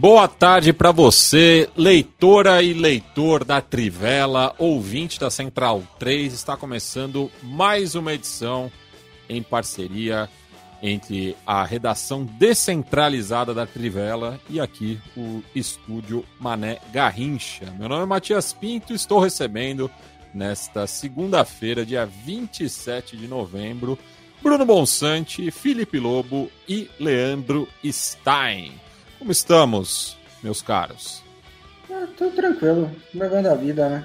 Boa tarde para você, leitora e leitor da Trivela, ouvinte da Central 3. Está começando mais uma edição em parceria entre a redação descentralizada da Trivela e aqui o estúdio Mané Garrincha. Meu nome é Matias Pinto, estou recebendo nesta segunda-feira, dia 27 de novembro, Bruno Bonsante, Felipe Lobo e Leandro Stein. Como estamos, meus caros? Ah, tudo tranquilo, levando a vida, né?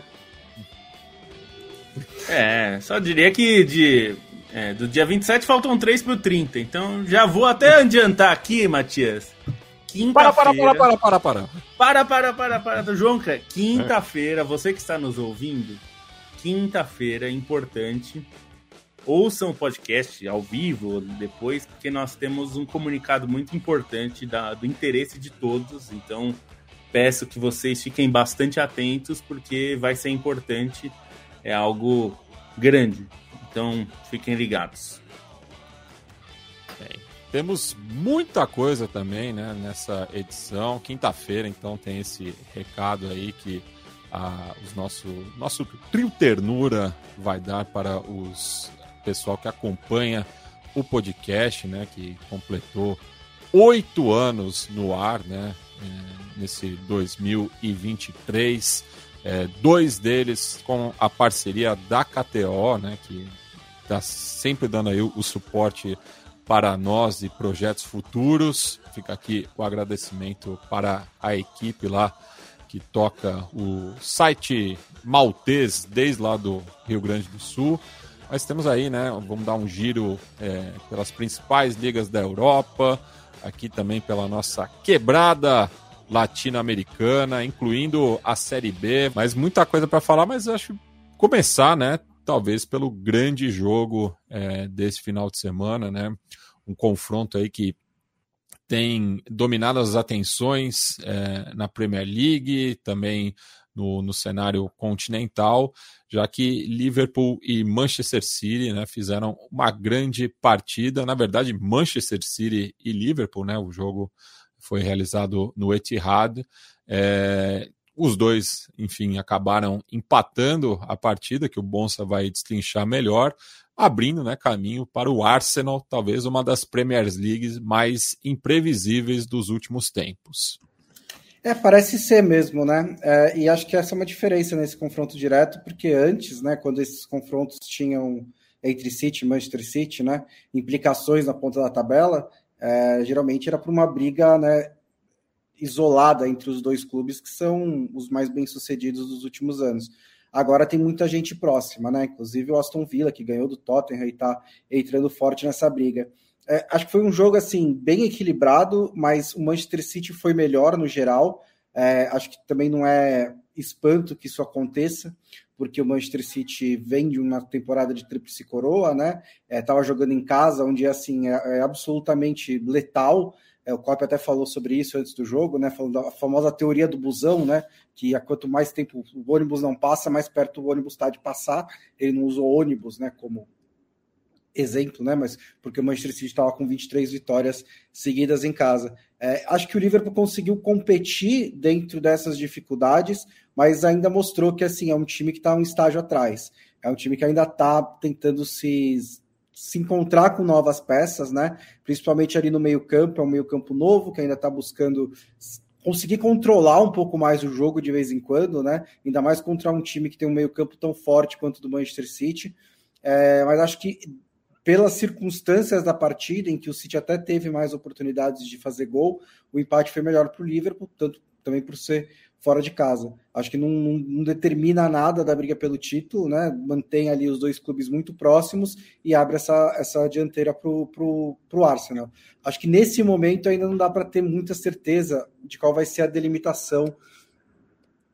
É, só diria que de, é, do dia 27 faltam 3 pro 30, então já vou até adiantar aqui, Matias. Para, para, para, para, para, para. Para, para, para, para, Joãoca. Quinta-feira, você que está nos ouvindo, quinta-feira, importante, ouçam o podcast ao vivo depois, porque nós temos um comunicado muito importante da, do interesse de todos. Então, peço que vocês fiquem bastante atentos, porque vai ser importante, é algo grande. Então, fiquem ligados. Bem, temos muita coisa também né, nessa edição. Quinta-feira, então, tem esse recado aí que a, os nosso, nosso trio ternura vai dar para os pessoal que acompanha o podcast, né, que completou oito anos no ar, né, é, nesse 2023. É, dois deles com a parceria da KTO, né, que está sempre dando aí o, suporte para nós e projetos futuros. Fica aqui o agradecimento para a equipe lá que toca o site maltês desde lá do Rio Grande do Sul. Mas temos aí, né? Vamos dar um giro é, pelas principais ligas da Europa, aqui também pela nossa quebrada latino-americana, incluindo a Série B. Mas muita coisa para falar, mas acho começar, né? Talvez pelo grande jogo é, desse final de semana, né? Um confronto aí que tem dominado as atenções é, na Premier League, também no, no cenário continental, já que Liverpool e Manchester City né, fizeram uma grande partida. Na verdade, Manchester City e Liverpool, né, o jogo foi realizado no Etihad. É, os dois, enfim, acabaram empatando a partida, que o Bonsa vai destrinchar melhor, abrindo né, caminho para o Arsenal, talvez uma das Premier Leagues mais imprevisíveis dos últimos tempos. É, parece ser mesmo, né? É, e acho que essa é uma diferença nesse confronto direto, porque antes, né, quando esses confrontos tinham entre City e Manchester City, né, implicações na ponta da tabela, é, geralmente era por uma briga, né, isolada entre os dois clubes que são os mais bem-sucedidos dos últimos anos. Agora tem muita gente próxima, né? Inclusive o Aston Villa, que ganhou do Tottenham e está entrando forte nessa briga. É, acho que foi um jogo assim bem equilibrado, mas o Manchester City foi melhor no geral. É, acho que também não é espanto que isso aconteça, porque o Manchester City vem de uma temporada de tríplice coroa, né? Estava é, jogando em casa, onde assim é, é absolutamente letal. É, o Cop até falou sobre isso antes do jogo, né? Falando da famosa teoria do busão, né? Que a quanto mais tempo o ônibus não passa, mais perto o ônibus está de passar. Ele não usou ônibus, né? Como exemplo, né? Mas porque o Manchester City estava com 23 vitórias seguidas em casa. É, acho que o Liverpool conseguiu competir dentro dessas dificuldades, mas ainda mostrou que assim é um time que está um estágio atrás. É um time que ainda está tentando se, se encontrar com novas peças, né? Principalmente ali no meio-campo, é um meio-campo novo que ainda está buscando conseguir controlar um pouco mais o jogo de vez em quando, né? Ainda mais contra um time que tem um meio-campo tão forte quanto o do Manchester City. É, mas acho que pelas circunstâncias da partida, em que o City até teve mais oportunidades de fazer gol, o empate foi melhor para o Liverpool, tanto também por ser fora de casa. Acho que não, não, não, determina nada da briga pelo título, né? Mantém ali os dois clubes muito próximos e abre essa, essa dianteira para o Arsenal. Acho que nesse momento ainda não dá para ter muita certeza de qual vai ser a delimitação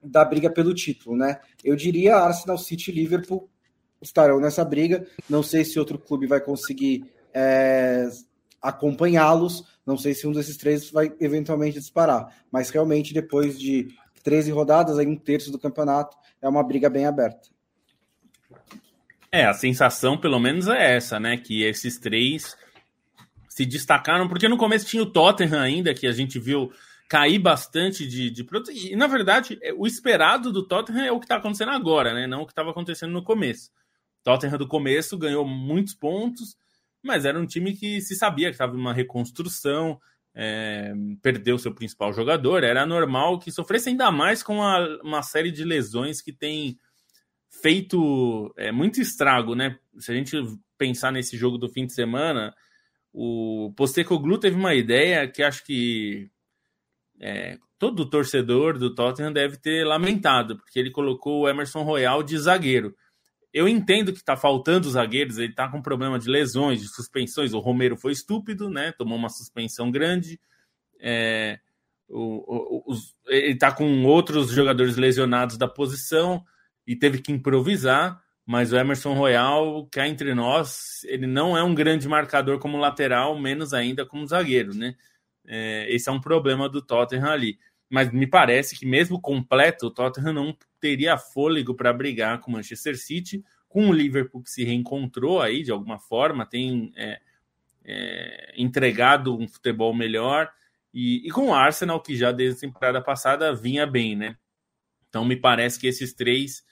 da briga pelo título, né? Eu diria Arsenal, City Liverpool estarão nessa briga. Não sei se outro clube vai conseguir é, acompanhá-los. Não sei se um desses três vai eventualmente disparar. Mas realmente, depois de 13 rodadas, aí um terço do campeonato, é uma briga bem aberta. É, a sensação, pelo menos, é essa, né? Que esses três se destacaram, porque no começo tinha o Tottenham ainda, que a gente viu cair bastante de, de E, na verdade, é, o esperado do Tottenham é o que está acontecendo agora, né? Não o que estava acontecendo no começo. Tottenham do começo ganhou muitos pontos, mas era um time que se sabia que estava em uma reconstrução, é, perdeu seu principal jogador, era normal que sofresse ainda mais com a, uma série de lesões que tem feito é, muito estrago, né? Se a gente pensar nesse jogo do fim de semana, o Postecoglou teve uma ideia que acho que é, todo torcedor do Tottenham deve ter lamentado, porque ele colocou o Emerson Royal de zagueiro eu entendo que está faltando os zagueiros, ele está com problema de lesões, de suspensões. O Romero foi estúpido, né? Tomou uma suspensão grande. É, o, o, os, ele está com outros jogadores lesionados da posição e teve que improvisar. Mas o Emerson Royal, cá entre nós, ele não é um grande marcador como lateral, menos ainda como zagueiro, né? É, esse é um problema do Tottenham ali mas me parece que mesmo completo, o Tottenham não teria fôlego para brigar com o Manchester City, com o Liverpool que se reencontrou aí de alguma forma, tem é, é, entregado um futebol melhor, e, e, com o Arsenal que já desde a temporada passada vinha bem, né? Então me parece que esses três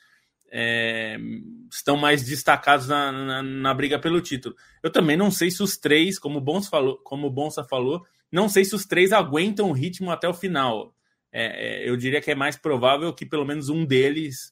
é, estão mais destacados na, na, na, briga pelo título. Eu também não sei se os três, como o Bonsa falou, como o Bonsa falou, não sei se os três aguentam o ritmo até o final é, é, eu diria que é mais provável que pelo menos um deles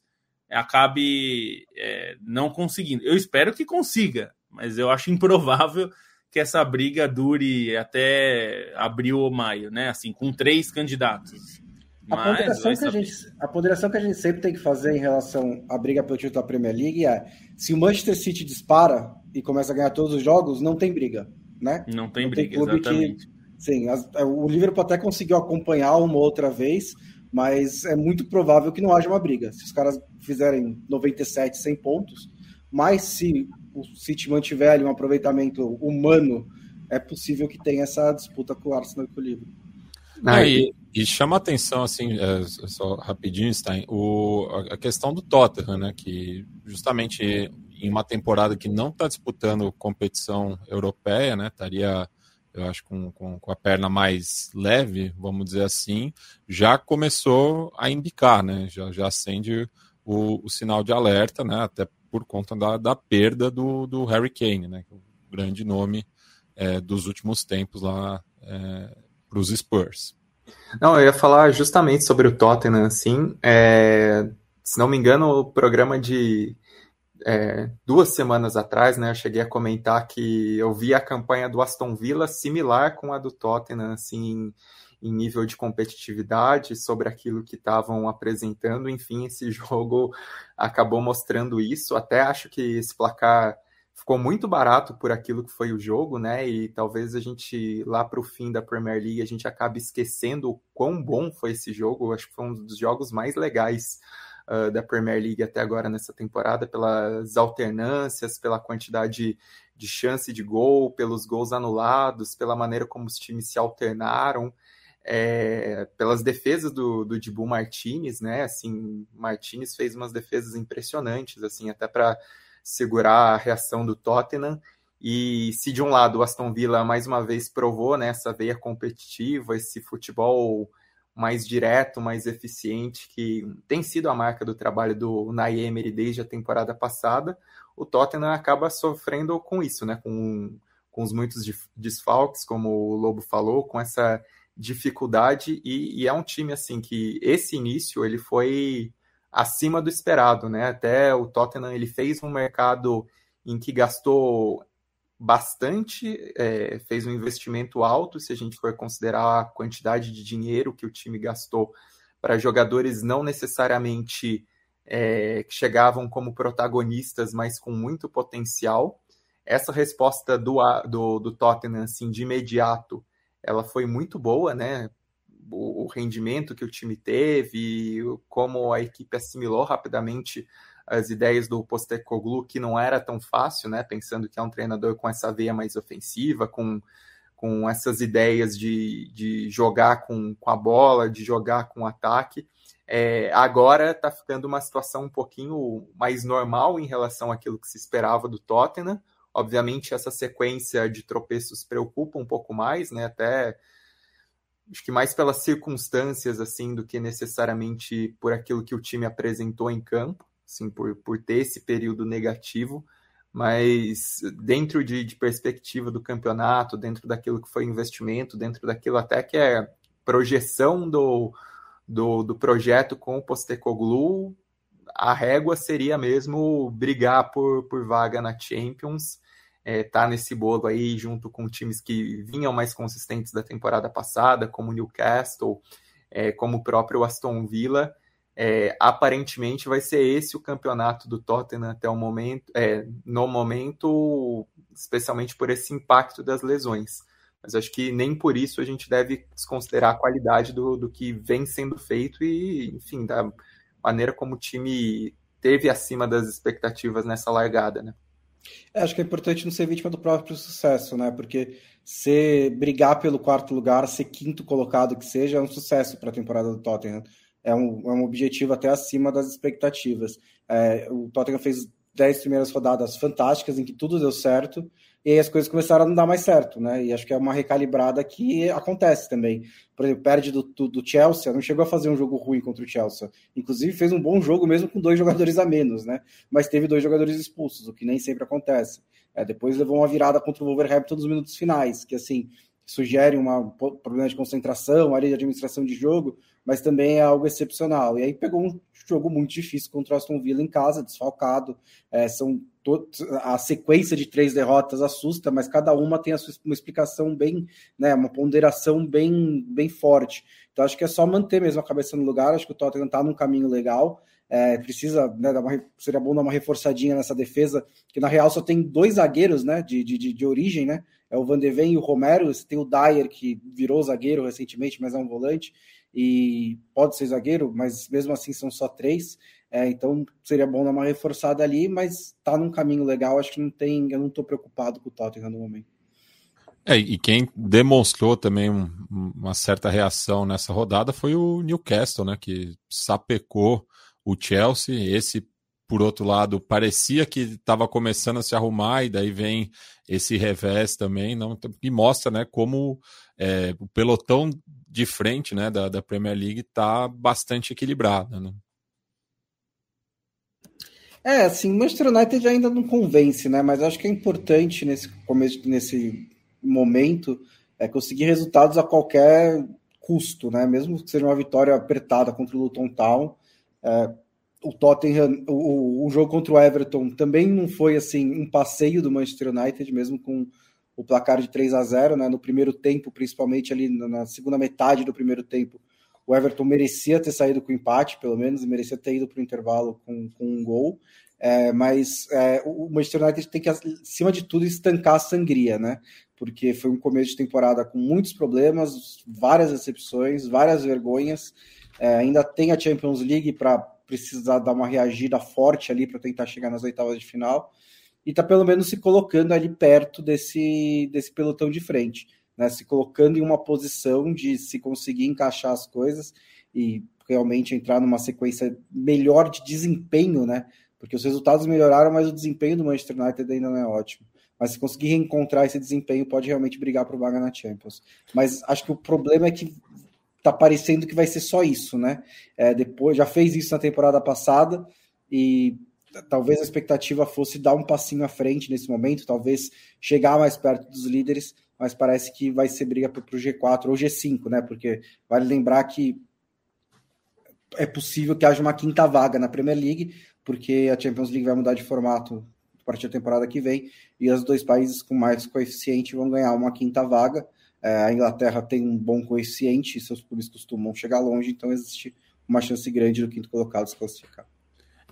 acabe é, não conseguindo. Eu espero que consiga, mas eu acho improvável que essa briga dure até abril ou maio, né? Assim, com três candidatos. A ponderação, que a, gente, a ponderação que a gente sempre tem que fazer em relação à briga pelo título da Premier League é se o Manchester City dispara e começa a ganhar todos os jogos, não tem briga, né? Não tem não briga, tem exatamente. Que Sim, as, é, o Liverpool até conseguiu acompanhar uma outra vez, mas é muito provável que não haja uma briga. Se os caras fizerem 97, 100 pontos, mas se o City mantiver ali um aproveitamento humano, é possível que tenha essa disputa com o Arsenal e com o Liverpool. Ah, e, e, chama atenção, assim, é, só rapidinho, Stein, o, a questão do Tottenham, né, que justamente em uma temporada que não está disputando competição europeia, né, estaria eu acho com, com, com, a perna mais leve, vamos dizer assim, já começou a indicar, né? Já, já acende o, o sinal de alerta, né? Até por conta da, da perda do, do Harry Kane, né? É o grande nome é, dos últimos tempos lá é, para os Spurs. Não, eu ia falar justamente sobre o Tottenham, assim. É, se não me engano, o programa de é, duas semanas atrás, né, eu cheguei a comentar que eu vi a campanha do Aston Villa similar com a do Tottenham, assim, em nível de competitividade, sobre aquilo que estavam apresentando. Enfim, esse jogo acabou mostrando isso. Até acho que esse placar ficou muito barato por aquilo que foi o jogo, né? E talvez a gente, lá para o fim da Premier League, a gente acabe esquecendo o quão bom foi esse jogo. Acho que foi um dos jogos mais legais uh, da Premier League até agora nessa temporada, pelas alternâncias, pela quantidade de chance de gol, pelos gols anulados, pela maneira como os times se alternaram. É, pelas defesas do, do Dibu Martinez, né? Assim, Martinez fez umas defesas impressionantes, assim, até para segurar a reação do Tottenham. E se de um lado o Aston Villa mais uma vez provou né, essa veia competitiva, esse futebol mais direto, mais eficiente, que tem sido a marca do trabalho do Unai desde a temporada passada, o Tottenham acaba sofrendo com isso, né? Com, com os muitos desfalques, como o Lobo falou, com essa dificuldade e, e, é um time assim que esse início ele foi acima do esperado, né? Até o Tottenham ele fez um mercado em que gastou bastante, é, fez um investimento alto, se a gente for considerar a quantidade de dinheiro que o time gastou para jogadores não necessariamente é, que chegavam como protagonistas, mas com muito potencial. Essa resposta do, do, do Tottenham, assim, de imediato, ela foi muito boa, né? O, o rendimento que o time teve, como a equipe assimilou rapidamente as ideias do Postecoglou, que não era tão fácil, né? Pensando que é um treinador com essa veia mais ofensiva, com, com essas ideias de, de jogar com, com a bola, de jogar com ataque. É, agora está ficando uma situação um pouquinho mais normal em relação àquilo que se esperava do Tottenham. Obviamente, essa sequência de tropeços preocupa um pouco mais, né? Até acho que mais pelas circunstâncias assim do que necessariamente por aquilo que o time apresentou em campo, assim, por, por ter esse período negativo. Mas dentro de, de perspectiva do campeonato, dentro daquilo que foi investimento, dentro daquilo até que é projeção do, do, do projeto com o Postecoglou, a régua seria mesmo brigar por, por vaga na Champions, é, tá nesse bolo aí junto com times que vinham mais consistentes da temporada passada, como Newcastle, é, como o próprio Aston Villa. É, aparentemente vai ser esse o campeonato do Tottenham até o momento, é, no momento, especialmente por esse impacto das lesões. Mas acho que nem por isso a gente deve desconsiderar a qualidade do, do que vem sendo feito e, enfim, da maneira como o time teve acima das expectativas nessa largada, né? É, acho que é importante não ser vítima do próprio sucesso, né? Porque se brigar pelo quarto lugar, ser quinto colocado que seja, é um sucesso para a temporada do Tottenham. É um, é um objetivo até acima das expectativas. É, o Tottenham fez dez primeiras rodadas fantásticas em que tudo deu certo e aí as coisas começaram a não dar mais certo, né? E acho que é uma recalibrada que acontece também. Por exemplo, perde do, do, do, Chelsea, não chegou a fazer um jogo ruim contra o Chelsea. Inclusive fez um bom jogo mesmo com dois jogadores a menos, né? Mas teve dois jogadores expulsos, o que nem sempre acontece. É, depois levou uma virada contra o Wolverhampton nos minutos finais, que assim sugere um problema de concentração, área de administração de jogo, mas também é algo excepcional. E aí pegou um jogo muito difícil contra o Aston Villa em casa, desfalcado. É, são a sequência de três derrotas assusta, mas cada uma tem a sua, uma explicação bem, né, uma ponderação bem, bem forte. Então acho que é só manter mesmo a cabeça no lugar. Acho que o Tottenham está num caminho legal. É, precisa, né, dar uma, seria bom dar uma reforçadinha nessa defesa, que na real só tem dois zagueiros, né, de, de, de origem, né, é o Van e o Romero, você tem o Dyer, que virou zagueiro recentemente, mas é um volante, e pode ser zagueiro, mas mesmo assim são só três, é, então seria bom dar uma reforçada ali, mas tá num caminho legal, acho que não tem, eu não estou preocupado com o Tottenham no momento. É, e quem demonstrou também um, uma certa reação nessa rodada foi o Newcastle, né, que sapecou o Chelsea, esse por outro lado, parecia que estava começando a se arrumar, e daí vem esse revés também, não, e mostra né, como é, o pelotão de frente né, da, da Premier League está bastante equilibrado. Né? É, assim, o Manchester United ainda não convence, né? Mas acho que é importante nesse começo, nesse momento, é conseguir resultados a qualquer custo, né? Mesmo que seja uma vitória apertada contra o Luton Town, o Tottenham, o, o jogo contra o Everton também não foi assim um passeio do Manchester United, mesmo com o placar de 3 a 0 né? No primeiro tempo, principalmente ali na segunda metade do primeiro tempo, o Everton merecia ter saído com empate, pelo menos, merecia ter ido para o intervalo com, com um gol. É, mas é, o Manchester United tem que, acima de tudo, estancar a sangria, né? Porque foi um começo de temporada com muitos problemas, várias decepções, várias vergonhas. É, ainda tem a Champions League para precisar dar uma reagida forte ali para tentar chegar nas oitavas de final e tá pelo menos se colocando ali perto desse, desse pelotão de frente, né? Se colocando em uma posição de se conseguir encaixar as coisas e realmente entrar numa sequência melhor de desempenho, né? Porque os resultados melhoraram, mas o desempenho do Manchester United ainda não é ótimo. Mas se conseguir reencontrar esse desempenho, pode realmente brigar por vaga na Champions. Mas acho que o problema é que tá parecendo que vai ser só isso, né? É, depois já fez isso na temporada passada e talvez a expectativa fosse dar um passinho à frente nesse momento, talvez chegar mais perto dos líderes, mas parece que vai ser briga para o G4 ou G5, né? Porque vale lembrar que é possível que haja uma quinta vaga na Premier League, porque a Champions League vai mudar de formato a partir da temporada que vem, e os dois países com mais coeficiente vão ganhar uma quinta vaga. É, a Inglaterra tem um bom coeficiente, seus clubes costumam chegar longe, então existe uma chance grande do quinto colocado se classificar.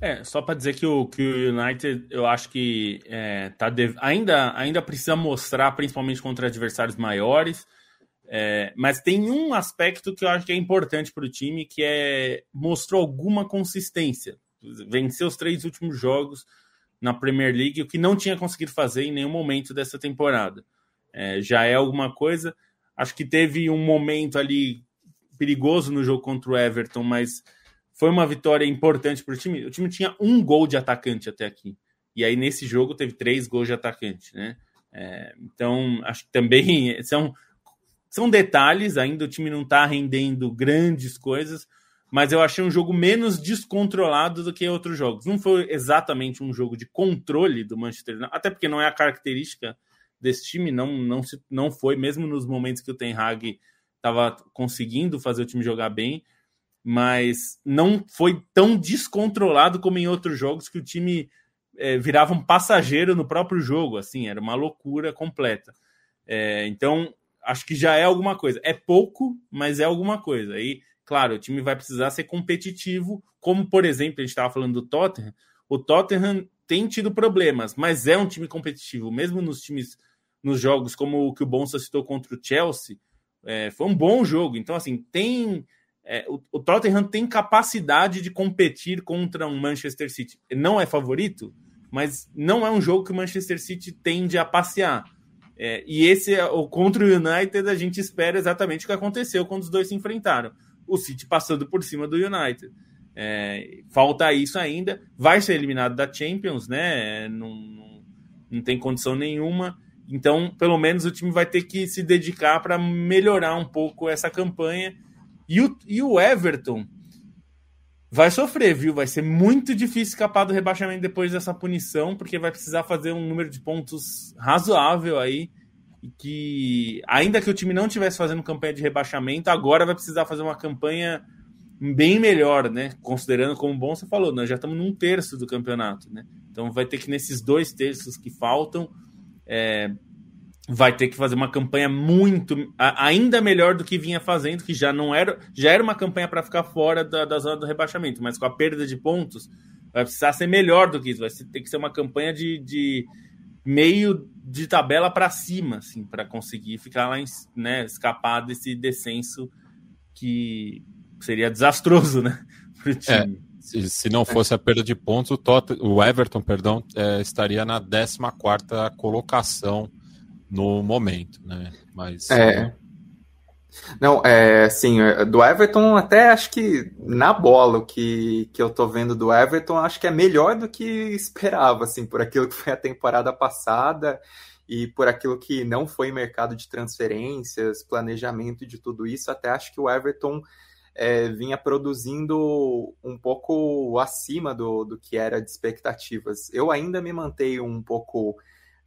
É, só para dizer que o, que o United, eu acho que é, tá de... ainda, ainda precisa mostrar, principalmente contra adversários maiores, é, mas tem um aspecto que eu acho que é importante para o time, que é mostrou alguma consistência. Venceu os três últimos jogos na Premier League, o que não tinha conseguido fazer em nenhum momento dessa temporada. É, já é alguma coisa. Acho que teve um momento ali perigoso no jogo contra o Everton, mas foi uma vitória importante para o time. O time tinha um gol de atacante até aqui. E aí, nesse jogo, teve três gols de atacante, né? É, então, acho que também são, são detalhes. Ainda o time não está rendendo grandes coisas, mas eu achei um jogo menos descontrolado do que outros jogos. Não foi exatamente um jogo de controle do Manchester United, até porque não é a característica desse time, não, não, se, não foi, mesmo nos momentos que o Ten Hag estava conseguindo fazer o time jogar bem mas não foi tão descontrolado como em outros jogos que o time é, virava um passageiro no próprio jogo, assim, era uma loucura completa. É, então, acho que já é alguma coisa. É pouco, mas é alguma coisa. Aí, claro, o time vai precisar ser competitivo, como, por exemplo, a gente estava falando do Tottenham. O Tottenham tem tido problemas, mas é um time competitivo, mesmo nos times, nos jogos como o que o Bonsa citou contra o Chelsea, é, foi um bom jogo. Então, assim, tem é, o, o, Tottenham tem capacidade de competir contra um Manchester City. Não é favorito, mas não é um jogo que o Manchester City tende a passear. É, e esse o contra o United a gente espera exatamente o que aconteceu quando os dois se enfrentaram. O City passando por cima do United. É, falta isso ainda. Vai ser eliminado da Champions, né? Não, não, não tem condição nenhuma. Então, pelo menos o time vai ter que se dedicar para melhorar um pouco essa campanha e o, e o Everton vai sofrer, viu? Vai ser muito difícil escapar do rebaixamento depois dessa punição, porque vai precisar fazer um número de pontos razoável aí. E que, ainda que o time não estivesse fazendo campanha de rebaixamento, agora vai precisar fazer uma campanha bem melhor, né? Considerando como bom você falou, nós já estamos num terço do campeonato, né? Então vai ter que, nesses dois terços que faltam, é, vai ter que fazer uma campanha muito ainda melhor do que vinha fazendo, que já não era, já era uma campanha para ficar fora da, da, zona do rebaixamento, mas com a perda de pontos vai precisar ser melhor do que isso, vai ter que ser uma campanha de, de meio de tabela para cima, assim, para conseguir ficar lá, né, escapar desse descenso que seria desastroso, né, para o time. É. Se, se, não fosse a perda de pontos, o, Tot o Everton perdão, é, estaria na 14 quarta colocação no momento, né? Mas é. Não, é assim, do Everton até acho que na bola o que, que eu tô vendo do Everton acho que é melhor do que esperava, assim, por aquilo que foi a temporada passada e por aquilo que não foi mercado de transferências, planejamento de tudo isso, até acho que o Everton é, vinha produzindo um pouco acima do, do que era de expectativas. Eu ainda me mantenho um pouco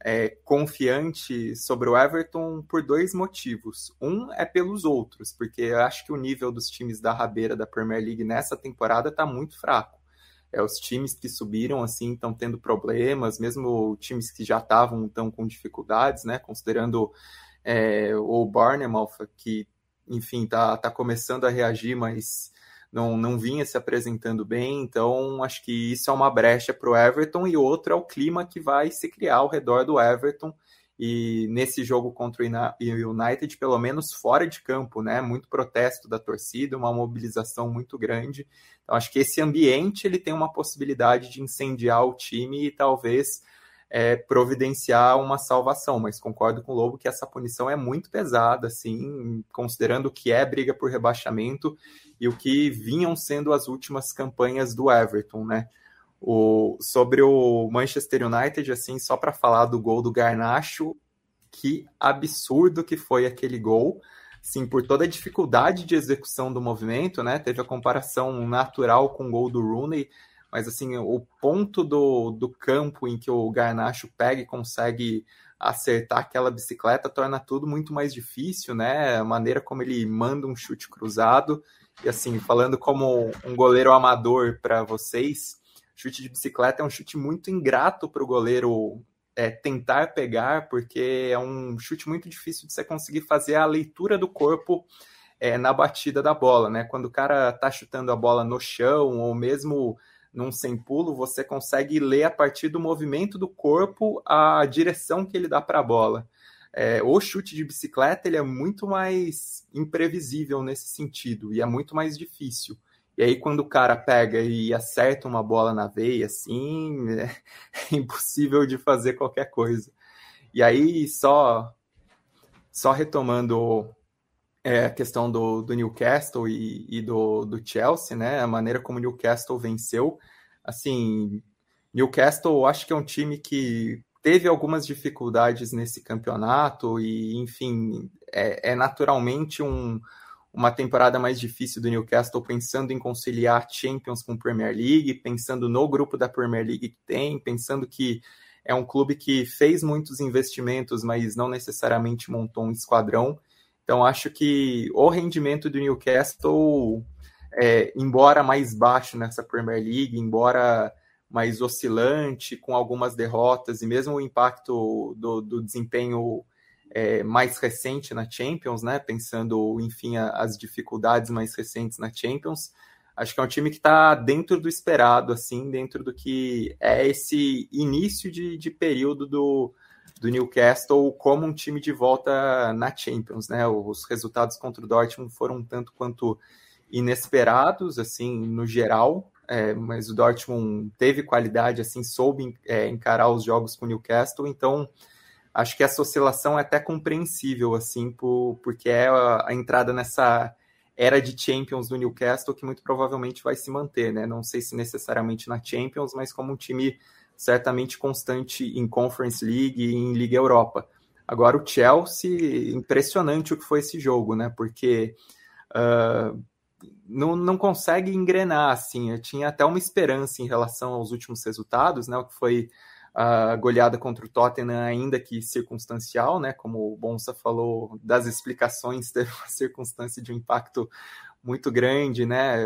é, confiante sobre o Everton por dois motivos. Um é pelos outros, porque eu acho que o nível dos times da rabeira da Premier League nessa temporada está muito fraco. É, os times que subiram assim estão tendo problemas, mesmo times que já estavam tão com dificuldades, né? Considerando é, o Barnemouth, que enfim está tá começando a reagir, mas não, não vinha se apresentando bem, então acho que isso é uma brecha para o Everton e outro é o clima que vai se criar ao redor do Everton e nesse jogo contra o United, pelo menos fora de campo, né? Muito protesto da torcida, uma mobilização muito grande. Então acho que esse ambiente ele tem uma possibilidade de incendiar o time e talvez é, providenciar uma salvação, mas concordo com o Lobo que essa punição é muito pesada, assim, considerando o que é briga por rebaixamento e o que vinham sendo as últimas campanhas do Everton, né? O, sobre o Manchester United, assim, só para falar do gol do Garnacho, que absurdo que foi aquele gol. Sim, por toda a dificuldade de execução do movimento, né? Teve a comparação natural com o gol do Rooney, mas assim, o ponto do, do campo em que o Garnacho pega e consegue acertar aquela bicicleta torna tudo muito mais difícil, né? A maneira como ele manda um chute cruzado. E assim, falando como um goleiro amador para vocês, chute de bicicleta é um chute muito ingrato para o goleiro é, tentar pegar, porque é um chute muito difícil de você conseguir fazer a leitura do corpo é, na batida da bola, né? Quando o cara tá chutando a bola no chão ou mesmo num sem pulo, você consegue ler a partir do movimento do corpo a direção que ele dá para a bola. É, o chute de bicicleta ele é muito mais imprevisível nesse sentido e é muito mais difícil. E aí, quando o cara pega e acerta uma bola na veia, assim, é, é impossível de fazer qualquer coisa. E aí, só, só retomando é, a questão do, do Newcastle e, e, do, do Chelsea, né? A maneira como o Newcastle venceu. Assim, Newcastle acho que é um time que teve algumas dificuldades nesse campeonato e, enfim, é, é naturalmente um, uma temporada mais difícil do Newcastle, pensando em conciliar Champions com Premier League, pensando no grupo da Premier League que tem, pensando que é um clube que fez muitos investimentos, mas não necessariamente montou um esquadrão. Então, acho que o rendimento do Newcastle, é, embora mais baixo nessa Premier League, embora mais oscilante, com algumas derrotas, e mesmo o impacto do, do desempenho é, mais recente na Champions, né? Pensando, enfim, as dificuldades mais recentes na Champions, acho que é um time que está dentro do esperado, assim, dentro do que é esse início de, de período do, do Newcastle como um time de volta na Champions, né? Os resultados contra o Dortmund foram tanto quanto inesperados, assim, no geral, é, mas o Dortmund teve qualidade, assim, soube é, encarar os jogos com o Newcastle, então acho que essa oscilação é até compreensível, assim, por, porque é a, a entrada nessa era de Champions do Newcastle que muito provavelmente vai se manter, né? Não sei se necessariamente na Champions, mas como um time certamente constante em Conference League e em Liga Europa. Agora o Chelsea, impressionante o que foi esse jogo, né? Porque uh, não, não consegue engrenar, assim. Eu tinha até uma esperança em relação aos últimos resultados, né? O que foi a goleada contra o Tottenham, ainda que circunstancial, né? Como o Bonsa falou, das explicações, teve uma circunstância de um impacto muito grande, né,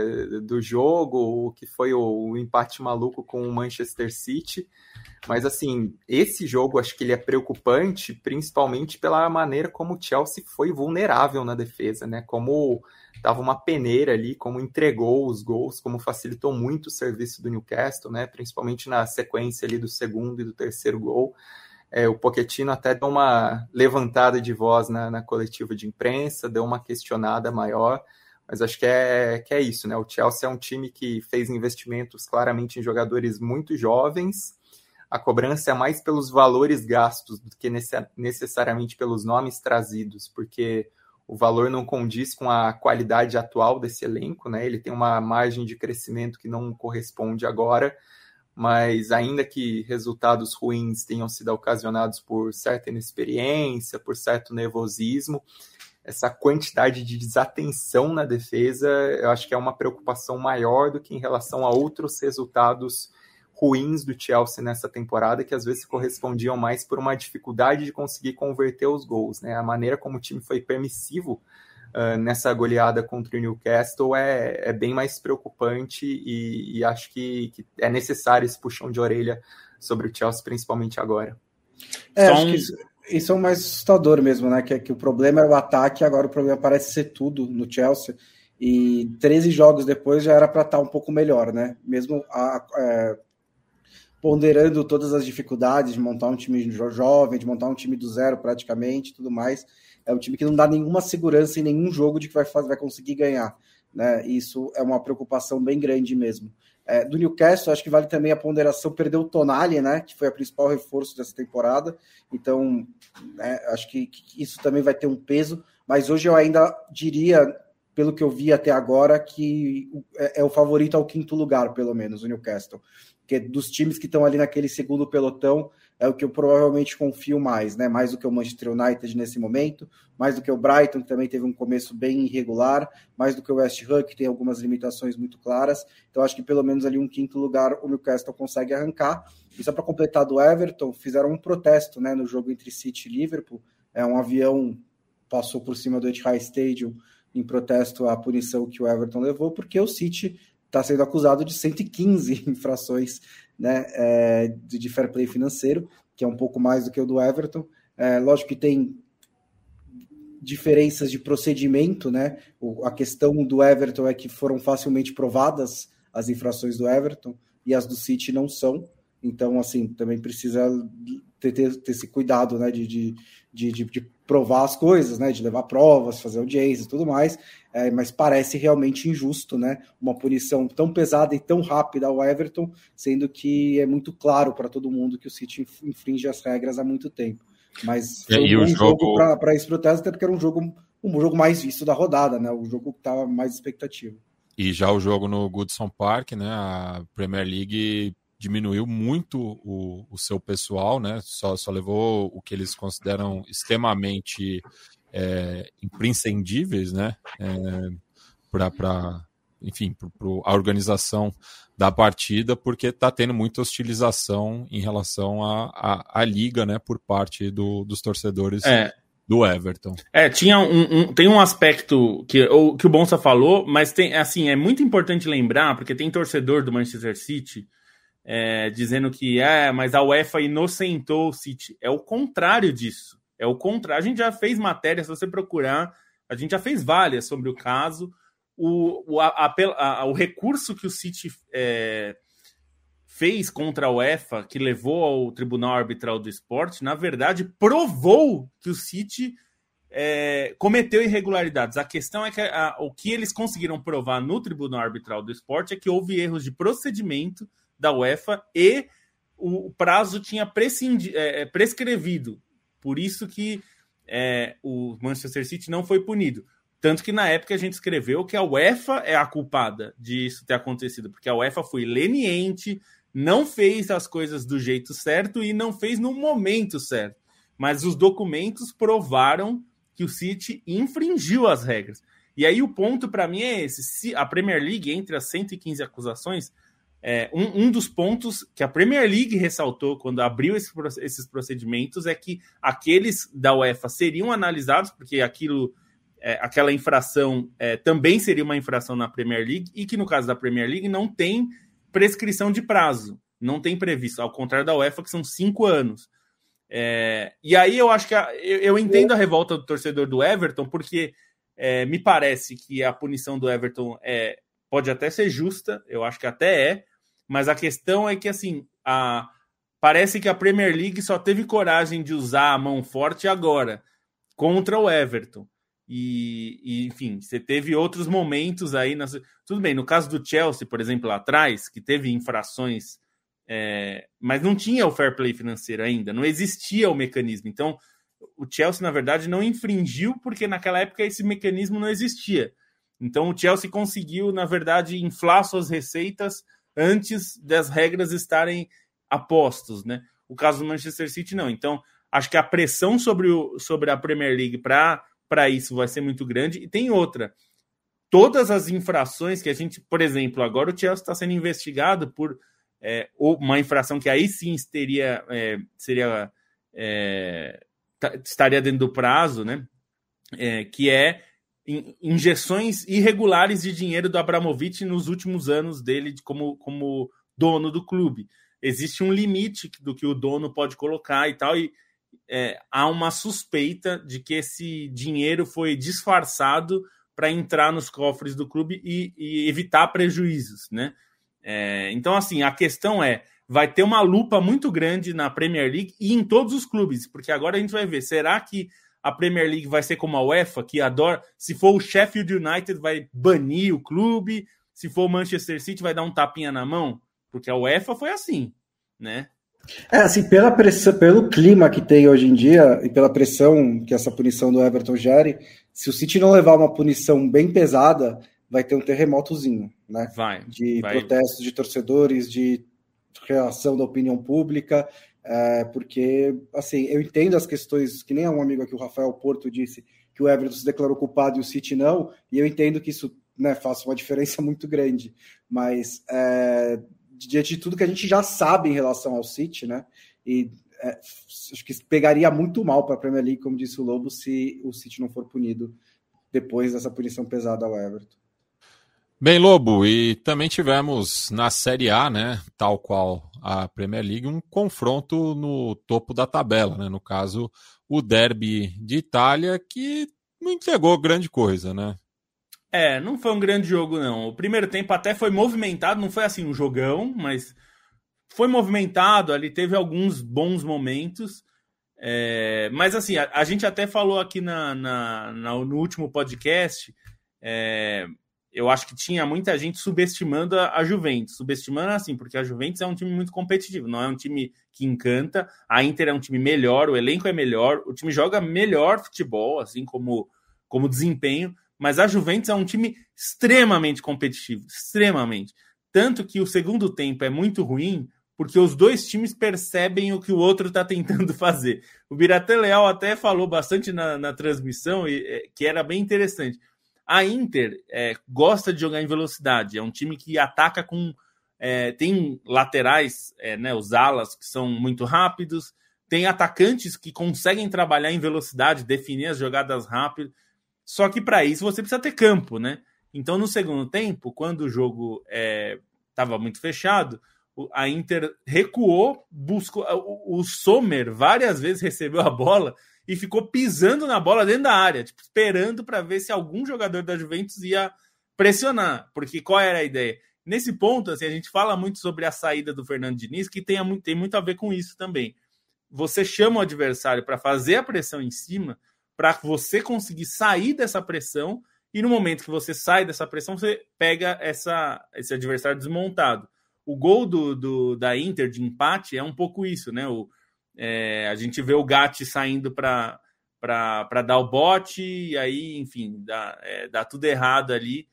do jogo, o que foi o, o, empate maluco com o Manchester City. Mas assim, esse jogo acho que ele é preocupante, principalmente pela maneira como o Chelsea foi vulnerável na defesa, né? Como tava uma peneira ali, como entregou os gols, como facilitou muito o serviço do Newcastle, né? Principalmente na sequência ali do segundo e do terceiro gol. É, o Pochettino até deu uma levantada de voz na, na coletiva de imprensa, deu uma questionada maior mas acho que é, que é isso, né? O Chelsea é um time que fez investimentos claramente em jogadores muito jovens. A cobrança é mais pelos valores gastos do que necessariamente pelos nomes trazidos, porque o valor não condiz com a qualidade atual desse elenco, né? Ele tem uma margem de crescimento que não corresponde agora, mas ainda que resultados ruins tenham sido ocasionados por certa inexperiência, por certo nervosismo, essa quantidade de desatenção na defesa, eu acho que é uma preocupação maior do que em relação a outros resultados ruins do Chelsea nessa temporada, que às vezes correspondiam mais por uma dificuldade de conseguir converter os gols. Né? A maneira como o time foi permissivo uh, nessa goleada contra o Newcastle é, é bem mais preocupante e, e acho que, que, é necessário esse puxão de orelha sobre o Chelsea, principalmente agora. É, acho que isso é o mais assustador mesmo, né? Que, que o problema era o ataque, agora o problema parece ser tudo no Chelsea. E 13 jogos depois já era para estar tá um pouco melhor, né? Mesmo a, é, ponderando todas as dificuldades de montar um time jovem, de montar um time do zero praticamente, tudo mais. É um time que não dá nenhuma segurança em nenhum jogo de que vai, fazer, vai conseguir ganhar. Né? Isso é uma preocupação bem grande mesmo. É, do Newcastle, acho que vale também a ponderação, perdeu o Tonali, né, que foi a principal reforço dessa temporada, então né, acho que, que, isso também vai ter um peso, mas hoje eu ainda diria, pelo que eu vi até agora, que é, é o favorito ao quinto lugar, pelo menos, o Newcastle, que dos times que estão ali naquele segundo pelotão, é o que eu provavelmente confio mais, né? Mais do que o Manchester United nesse momento, mais do que o Brighton, que também teve um começo bem irregular, mais do que o West Ham, que tem algumas limitações muito claras. Então, acho que pelo menos ali um quinto lugar o Newcastle consegue arrancar. E só para completar do Everton, fizeram um protesto né, no jogo entre City e Liverpool. É um avião passou por cima do Etihad Stadium em protesto à punição que o Everton levou, porque o City está sendo acusado de 115 infrações né, é, de fair play financeiro, que é um pouco mais do que o do Everton. É, lógico que tem diferenças de procedimento, né? O, a questão do Everton é que foram facilmente provadas as infrações do Everton e as do City não são. Então, assim, também precisa ter, ter, ter esse cuidado, né? De, de, de, de, provar as coisas, né? De levar provas, fazer audiência e tudo mais. É, mas parece realmente injusto, né? Uma punição tão pesada e tão rápida ao Everton, sendo que é muito claro para todo mundo que o City infringe as regras há muito tempo. Mas foi e um jogo, jogo para esse protesto, até porque era um jogo, um jogo mais visto da rodada, né? O jogo que estava mais expectativa. E já o jogo no Goodson Park, né? A Premier League diminuiu muito o, o seu pessoal, né? Só, só levou o que eles consideram extremamente é, imprescindíveis, né? É, para enfim, para a organização da partida, porque está tendo muita hostilização em relação à liga, né, por parte do, dos torcedores é. do Everton. É, tinha um, um, tem um aspecto que o, que o Bonsa falou, mas tem assim, é muito importante lembrar, porque tem torcedor do Manchester City é, dizendo que é, mas a UEFA inocentou o City. É o contrário disso. É o contrário. A gente já fez matéria, se você procurar, a gente já fez várias sobre o caso o, o, a, a, o recurso que o City é, fez contra a UEFA, que levou ao Tribunal Arbitral do Esporte, na verdade, provou que o City é, cometeu irregularidades. A questão é que a, o que eles conseguiram provar no Tribunal Arbitral do Esporte é que houve erros de procedimento da UEFA e o, prazo tinha é, é, prescrevido. Por isso que é, o Manchester City não foi punido. Tanto que na época a gente escreveu que a UEFA é a culpada disso ter acontecido, porque a UEFA foi leniente, não fez as coisas do jeito certo e não fez no momento certo. Mas os documentos provaram que o City infringiu as regras. E aí o ponto para mim é esse: se a Premier League, entre as 115 acusações, é, um, um, dos pontos que a Premier League ressaltou quando abriu esse, esses procedimentos é que aqueles da UEFA seriam analisados, porque aquilo é, aquela infração é, também seria uma infração na Premier League e que no caso da Premier League não tem prescrição de prazo, não tem previsto, ao contrário da UEFA que são cinco anos. É, e aí eu acho que a, eu, eu, entendo a revolta do torcedor do Everton porque é, me parece que a punição do Everton é, pode até ser justa, eu acho que até é, mas a questão é que assim a, parece que a Premier League só teve coragem de usar a mão forte agora contra o Everton. E, e, enfim, você teve outros momentos aí. Tudo bem, no caso do Chelsea, por exemplo, lá atrás, que teve infrações, é... mas não tinha o fair play financeiro ainda, não existia o mecanismo. Então, o Chelsea, na verdade, não infringiu, porque naquela época esse mecanismo não existia. Então, o Chelsea conseguiu, na verdade, inflar suas receitas antes das regras estarem apostos, né? O caso do Manchester City, não. Então, acho que a pressão sobre, o, sobre a Premier League para isso vai ser muito grande. E tem outra. Todas as infrações que a gente, por exemplo, agora o Chelsea está sendo investigado por é, uma infração que aí sim teria, é, seria é, estaria dentro do prazo, né? É, que é injeções irregulares de dinheiro do Abramovich nos últimos anos dele como, como dono do clube. Existe um limite do que o dono pode colocar e tal, e é, há uma suspeita de que esse dinheiro foi disfarçado para entrar nos cofres do clube e, e evitar prejuízos, né? É, então, assim, a questão é, vai ter uma lupa muito grande na Premier League e em todos os clubes, porque agora a gente vai ver, será que a Premier League vai ser como a UEFA, que adora, se for o Sheffield United vai banir o clube, se for o Manchester City vai dar um tapinha na mão, porque a UEFA foi assim, né? É, assim, pela pressão, pelo clima que tem hoje em dia e pela pressão que essa punição do Everton gere, se o City não levar uma punição bem pesada, vai ter um terremotozinho, né? Vai. De vai. protestos de torcedores, de reação da opinião pública, é, porque, assim, eu entendo as questões, que nem um amigo aqui, o Rafael Porto, disse que o Everton se declarou culpado e o City não, e eu entendo que isso né, faça uma diferença muito grande, mas é, diante de tudo que a gente já sabe em relação ao City, né? E é, acho que pegaria muito mal para a Premier League, como disse o Lobo, se o City não for punido depois dessa punição pesada ao Everton. Bem, Lobo, e também tivemos na Série A, né, tal qual a Premier League, um confronto no topo da tabela, né, no caso, o Derby de Itália, que não entregou grande coisa, né? É, não foi um grande jogo, não. O primeiro tempo até foi movimentado, não foi assim um jogão, mas foi movimentado, ali teve alguns bons momentos. É, mas assim, a, a, gente até falou aqui na, na, na no último podcast. É, eu acho que tinha muita gente subestimando a, Juventus. Subestimando assim, porque a Juventus é um time muito competitivo, não é um time que encanta. A Inter é um time melhor, o elenco é melhor, o time joga melhor futebol, assim como, como desempenho. Mas a Juventus é um time extremamente competitivo, extremamente. Tanto que o segundo tempo é muito ruim, porque os dois times percebem o que o outro está tentando fazer. O Birate Leal até falou bastante na, na transmissão, e, é, que era bem interessante. A Inter é, gosta de jogar em velocidade, é um time que ataca com. É, tem laterais, é, né, os alas, que são muito rápidos, tem atacantes que conseguem trabalhar em velocidade, definir as jogadas rápido. Só que para isso você precisa ter campo, né? Então, no segundo tempo, quando o jogo estava é, muito fechado, a Inter recuou, buscou. O, o Sommer várias vezes recebeu a bola e ficou pisando na bola dentro da área, tipo, esperando para ver se algum jogador da Juventus ia pressionar. Porque qual era a ideia? Nesse ponto, assim, a gente fala muito sobre a saída do Fernando Diniz, que tem, tem muito a ver com isso também. Você chama o adversário para fazer a pressão em cima, para você conseguir sair dessa pressão, e no momento que você sai dessa pressão, você pega essa, esse adversário desmontado o gol do, do, da Inter de empate é um pouco isso, né? O, é, a gente vê o Gatti saindo para dar o bote, e aí, enfim, dá, é, dá tudo errado ali.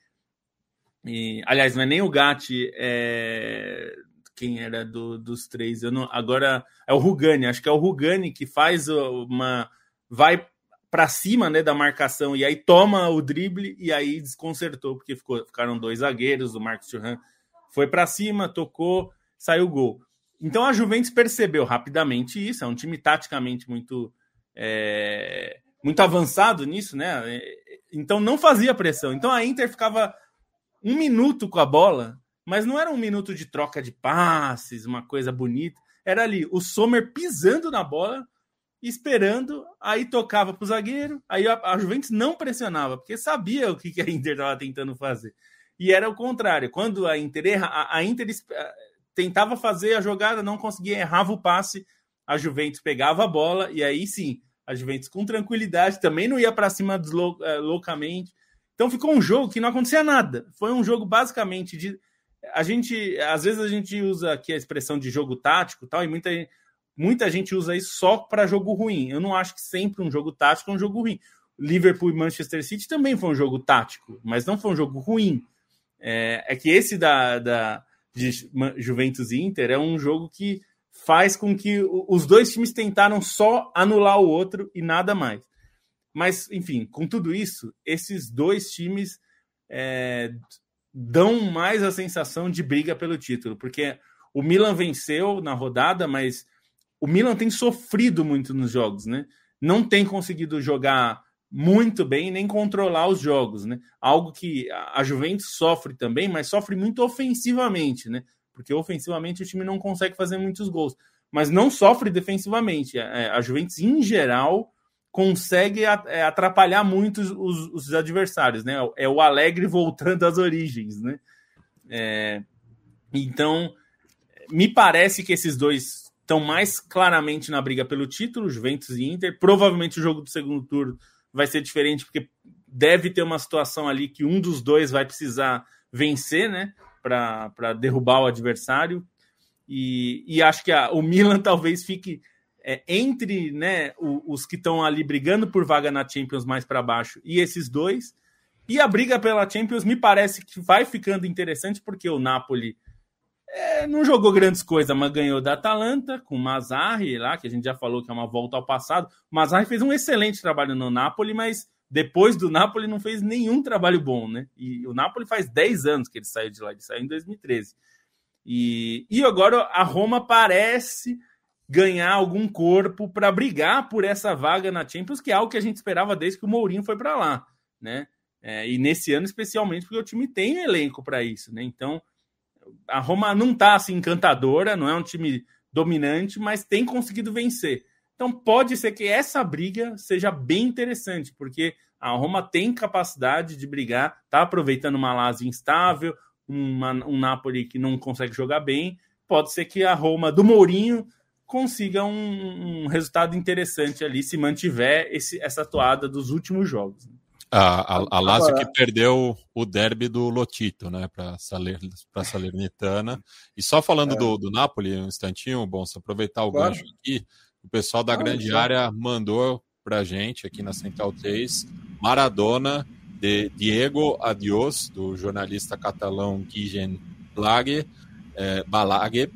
E, aliás, não é nem o Gatti, é, quem era do, dos três? Eu não, agora é o Rugani, acho que é o Rugani que faz uma. vai para cima né, da marcação e aí toma o drible e aí desconcertou, porque ficou, ficaram dois zagueiros, o Marcos Churran foi para cima, tocou, saiu o gol. Então a Juventus percebeu rapidamente isso, é um time taticamente muito é, muito avançado nisso, né? Então não fazia pressão. Então a Inter ficava um minuto com a bola, mas não era um minuto de troca de passes, uma coisa bonita. Era ali o Sommer pisando na bola, esperando, aí tocava para o zagueiro, aí a, a, Juventus não pressionava, porque sabia o que, que a Inter estava tentando fazer. E era o contrário. Quando a Inter erra, a, a Inter tentava fazer a jogada, não conseguia, errava o passe, a Juventus pegava a bola, e aí sim, a Juventus com tranquilidade também não ia para cima eh, loucamente. Então ficou um jogo que não acontecia nada. Foi um jogo basicamente de. A gente, às vezes a gente usa aqui a expressão de jogo tático tal, e muita, muita gente usa isso só para jogo ruim. Eu não acho que sempre um jogo tático é um jogo ruim. Liverpool e Manchester City também foi um jogo tático, mas não foi um jogo ruim. É, é que esse da, da de Juventus e Inter é um jogo que faz com que os dois times tentaram só anular o outro e nada mais. Mas, enfim, com tudo isso, esses dois times é, dão mais a sensação de briga pelo título, porque o Milan venceu na rodada, mas o Milan tem sofrido muito nos jogos, né? Não tem conseguido jogar muito bem nem controlar os jogos, né? Algo que a Juventus sofre também, mas sofre muito ofensivamente, né? Porque ofensivamente o time não consegue fazer muitos gols, mas não sofre defensivamente. É, a Juventus, em geral, consegue é, atrapalhar muito os, os adversários, né? É o Alegre voltando às origens, né? É, então, me parece que esses dois estão mais claramente na briga pelo título, Juventus e Inter. Provavelmente o jogo do segundo turno vai ser diferente, porque deve ter uma situação ali que um dos dois vai precisar vencer, né? Para derrubar o adversário. E, e acho que a, o Milan talvez fique é, entre né, o, os que estão ali brigando por vaga na Champions mais para baixo e esses dois. E a briga pela Champions me parece que vai ficando interessante, porque o Napoli é, não jogou grandes coisas, mas ganhou da Atalanta com o Mazzarri lá, que a gente já falou que é uma volta ao passado. O Mazzarri fez um excelente trabalho no Napoli, mas depois do Napoli não fez nenhum trabalho bom, né? E o Napoli faz 10 anos que ele saiu de lá, ele saiu em 2013. E, e agora a Roma parece ganhar algum corpo para brigar por essa vaga na Champions, que é algo que a gente esperava desde que o Mourinho foi para lá, né? É, e nesse ano especialmente porque o time tem elenco para isso, né? Então a Roma não está assim encantadora, não é um time dominante, mas tem conseguido vencer. Então pode ser que essa briga seja bem interessante, porque A Roma tem capacidade de brigar, tá aproveitando uma Lazio instável, uma, um Napoli que não consegue jogar bem. Pode ser que a Roma do Mourinho consiga um, um resultado interessante ali se mantiver esse, essa toada dos últimos jogos. Né? A, a, a Lazio que perdeu o derby do Lotito, né, para Saler, a Salernitana. E só falando é. do, do Napoli, um instantinho, bom, se aproveitar o claro. gancho aqui, o pessoal da ah, grande área mandou para gente aqui na Central 3 Maradona de Diego Adios, do jornalista catalão Guilhem Blague, é, Balague,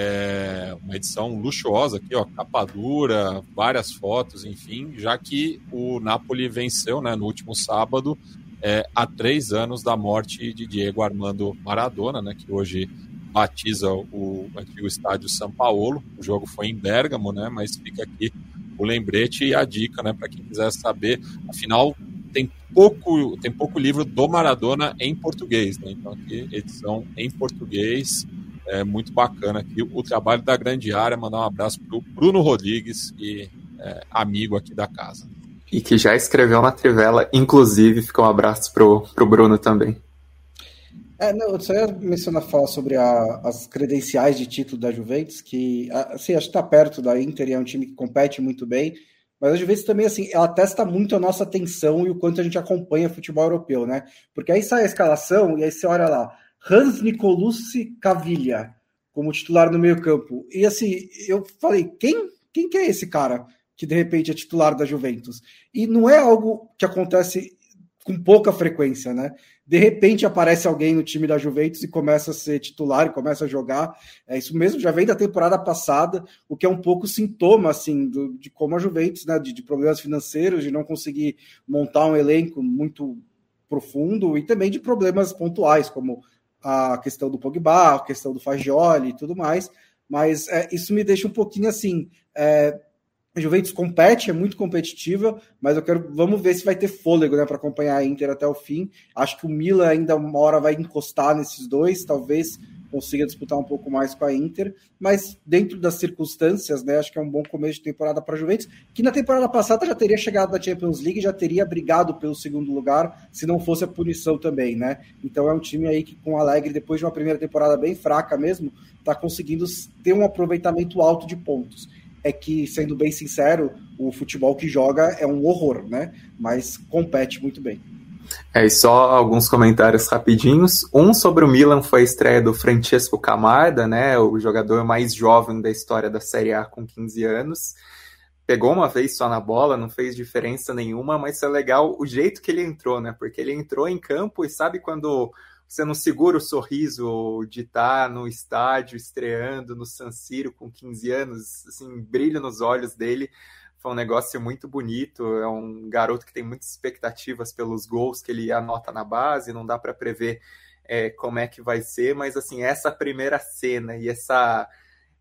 é uma edição luxuosa aqui, ó, capa dura, várias fotos, enfim, já que o Napoli venceu né, no último sábado, é, há três anos da morte de Diego Armando Maradona, né, que hoje batiza o antigo estádio São Paulo. O jogo foi em Bergamo, né, mas fica aqui o lembrete e a dica né, para quem quiser saber. Afinal, tem pouco, tem pouco livro do Maradona em português, né? então aqui edição em português é muito bacana aqui o trabalho da grande área. Mandar um abraço para o Bruno Rodrigues, e é, amigo aqui da casa. E que já escreveu na Trivela, inclusive, fica um abraço pro, pro Bruno também. É, não, eu só ia mencionar falar sobre a, as credenciais de título da Juventus, que assim, acho que está perto da Inter e é um time que compete muito bem, mas a Juventus também, assim, ela testa muito a nossa atenção e o quanto a gente acompanha futebol europeu, né? Porque aí sai a escalação e aí você olha lá, Hans Nicolucci Caviglia como titular no meio-campo. E assim, eu falei, quem, quem que é esse cara que de repente é titular da Juventus? E não é algo que acontece com pouca frequência, né? De repente aparece alguém no time da Juventus e começa a ser titular e começa a jogar. É isso mesmo, já vem da temporada passada, o que é um pouco sintoma assim do, de como a Juventus, né, de, de problemas financeiros, de não conseguir montar um elenco muito profundo e também de problemas pontuais, como a questão do Pogba, a questão do Fagioli e tudo mais, mas é, isso me deixa um pouquinho assim. É, a Juventus compete, é muito competitiva, mas eu quero. Vamos ver se vai ter fôlego né, para acompanhar a Inter até o fim. Acho que o Milan ainda uma hora vai encostar nesses dois, talvez consiga disputar um pouco mais com a Inter, mas dentro das circunstâncias, né, acho que é um bom começo de temporada para a Juventus, que na temporada passada já teria chegado na Champions League, já teria brigado pelo segundo lugar, se não fosse a punição também, né? Então é um time aí que com o Alegre, depois de uma primeira temporada bem fraca mesmo, está conseguindo ter um aproveitamento alto de pontos. É que, sendo bem sincero, o futebol que joga é um horror, né? Mas compete muito bem. É, e só alguns comentários rapidinhos. Um sobre o Milan foi a estreia do Francesco Camarda, né, o jogador mais jovem da história da Série A com 15 anos. Pegou uma vez só na bola, não fez diferença nenhuma, mas é legal o jeito que ele entrou, né? Porque ele entrou em campo e sabe quando você não segura o sorriso de estar no estádio estreando no San Siro com 15 anos, assim, brilho nos olhos dele foi um negócio muito bonito. É um garoto que tem muitas expectativas pelos gols que ele anota na base, não dá para prever é, como é que vai ser, mas assim, essa primeira cena e essa,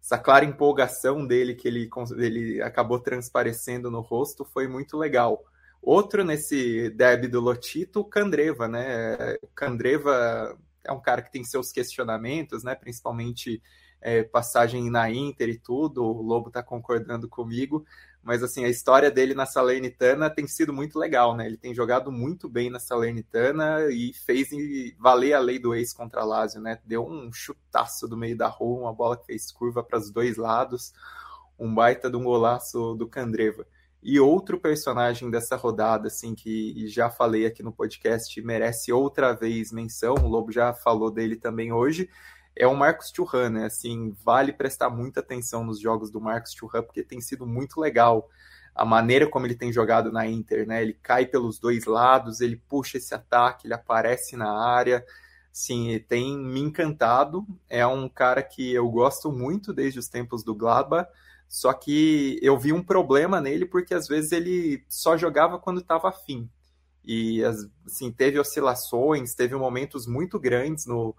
essa clara empolgação dele que ele, ele acabou transparecendo no rosto foi muito legal. Outro nesse derby do Lotito, o Candreva, né? Candreva é um cara que tem seus questionamentos, né? Principalmente é, passagem na Inter e tudo. O Lobo está concordando comigo, mas assim, a história dele na Salernitana tem sido muito legal, né? Ele tem jogado muito bem na Salernitana e fez valer a lei do ex contra Lazio, né? Deu um chutaço do meio da rua, uma bola que fez curva para os dois lados, um baita de um golaço do Candreva. E outro personagem dessa rodada, assim, que já falei aqui no podcast, merece outra vez menção, o Lobo já falou dele também hoje, é o Marcos Thuram, né? Assim, vale prestar muita atenção nos jogos do Marcos Thuram, porque tem sido muito legal a maneira como ele tem jogado na Inter, né? Ele cai pelos dois lados, ele puxa esse ataque, ele aparece na área. Sim, tem me encantado. É um cara que eu gosto muito desde os tempos do Gladbach, só que eu vi um problema nele porque às vezes ele só jogava quando estava afim. E assim, teve oscilações, teve momentos muito grandes no,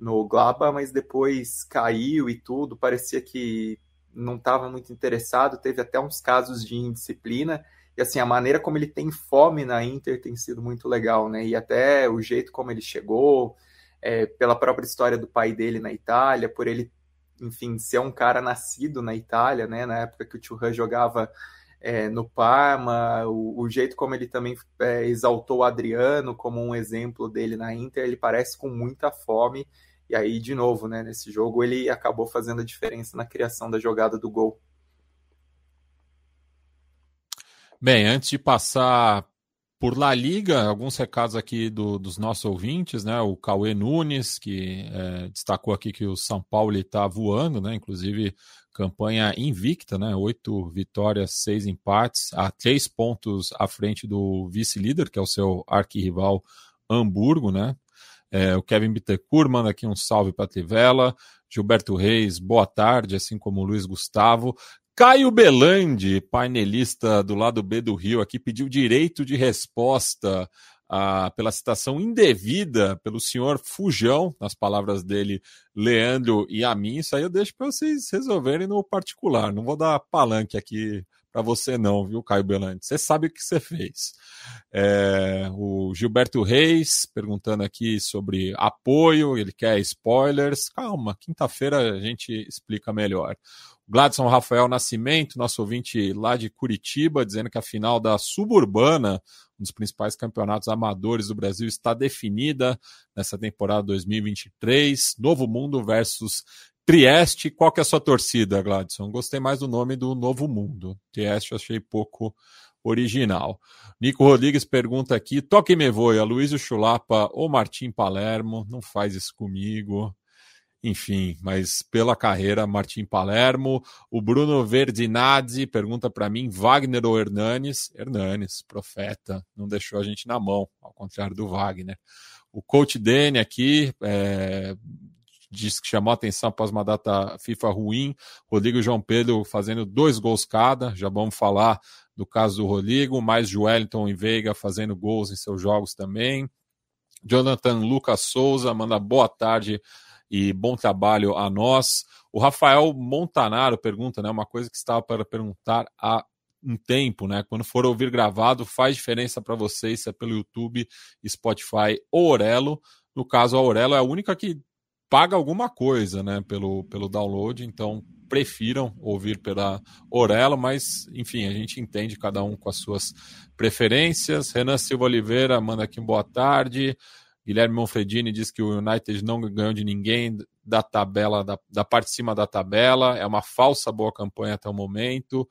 no Glaba, mas depois caiu e tudo, parecia que não estava muito interessado, teve até uns casos de indisciplina, e assim, a maneira como ele tem fome na Inter tem sido muito legal, né? E até o jeito como ele chegou, é, pela própria história do pai dele na Itália, por ele, enfim, ser um cara nascido na Itália, né? Na época que o Churran jogava é, no Parma, o, o, jeito como ele também é, exaltou o Adriano como um exemplo dele na Inter, ele parece com muita fome. E aí, de novo, né, nesse jogo, ele acabou fazendo a diferença na criação da jogada do gol. Bem, antes de passar por La Liga, alguns recados aqui do, dos nossos ouvintes, né? O Cauê Nunes, que é, destacou aqui que o São Paulo está voando, né? Inclusive, campanha invicta, né? Oito vitórias, seis empates, a três pontos à frente do vice-líder, que é o seu arquirrival Hamburgo, né? É, o Kevin Bittencourt manda aqui um salve para Trivela. Gilberto Reis, boa tarde, assim como o Luiz Gustavo. Caio Belandi, painelista do lado B do Rio, aqui pediu direito de resposta ah, pela citação indevida pelo senhor Fujão, nas palavras dele, Leandro e a mim. Isso aí eu deixo para vocês resolverem no particular. Não vou dar palanque aqui para você, não, viu, Caio Belandi? Você sabe o que você fez. É, o Gilberto Reis perguntando aqui sobre apoio, ele quer spoilers. Calma, quinta-feira a gente explica melhor. Gladson Rafael Nascimento, nosso ouvinte lá de Curitiba, dizendo que a final da Suburbana, um dos principais campeonatos amadores do Brasil, está definida nessa temporada 2023. Novo Mundo versus Trieste. Qual que é a sua torcida, Gladson? Gostei mais do nome do Novo Mundo. Trieste achei pouco original. Nico Rodrigues pergunta aqui: toque me voe, Luísio Chulapa ou Martim Palermo? Não faz isso comigo enfim, mas pela carreira, Martim Palermo. O Bruno Verdinazzi pergunta para mim: Wagner ou Hernanes? Hernanes, profeta, não deixou a gente na mão, ao contrário do Wagner. O coach Dene aqui é, diz que chamou atenção após uma data FIFA ruim. Rodrigo e João Pedro fazendo dois gols cada, já vamos falar do caso do Rodrigo, mais Joelinton e Veiga fazendo gols em seus jogos também. Jonathan Lucas Souza manda boa tarde e bom trabalho a nós. O Rafael Montanaro pergunta, né, uma coisa que estava para perguntar há um tempo, né? Quando for ouvir gravado, faz diferença para vocês se é pelo YouTube, Spotify ou Orelo. No caso, a Orelo é a única que paga alguma coisa, né, pelo, pelo download, então prefiram ouvir pela Orelo, mas enfim, a gente entende cada um com as suas preferências. Renan Silva Oliveira manda aqui um boa tarde. Guilherme Monfredini diz que o United não ganhou de ninguém da tabela, da, da parte de cima da tabela. É uma falsa boa campanha até o momento.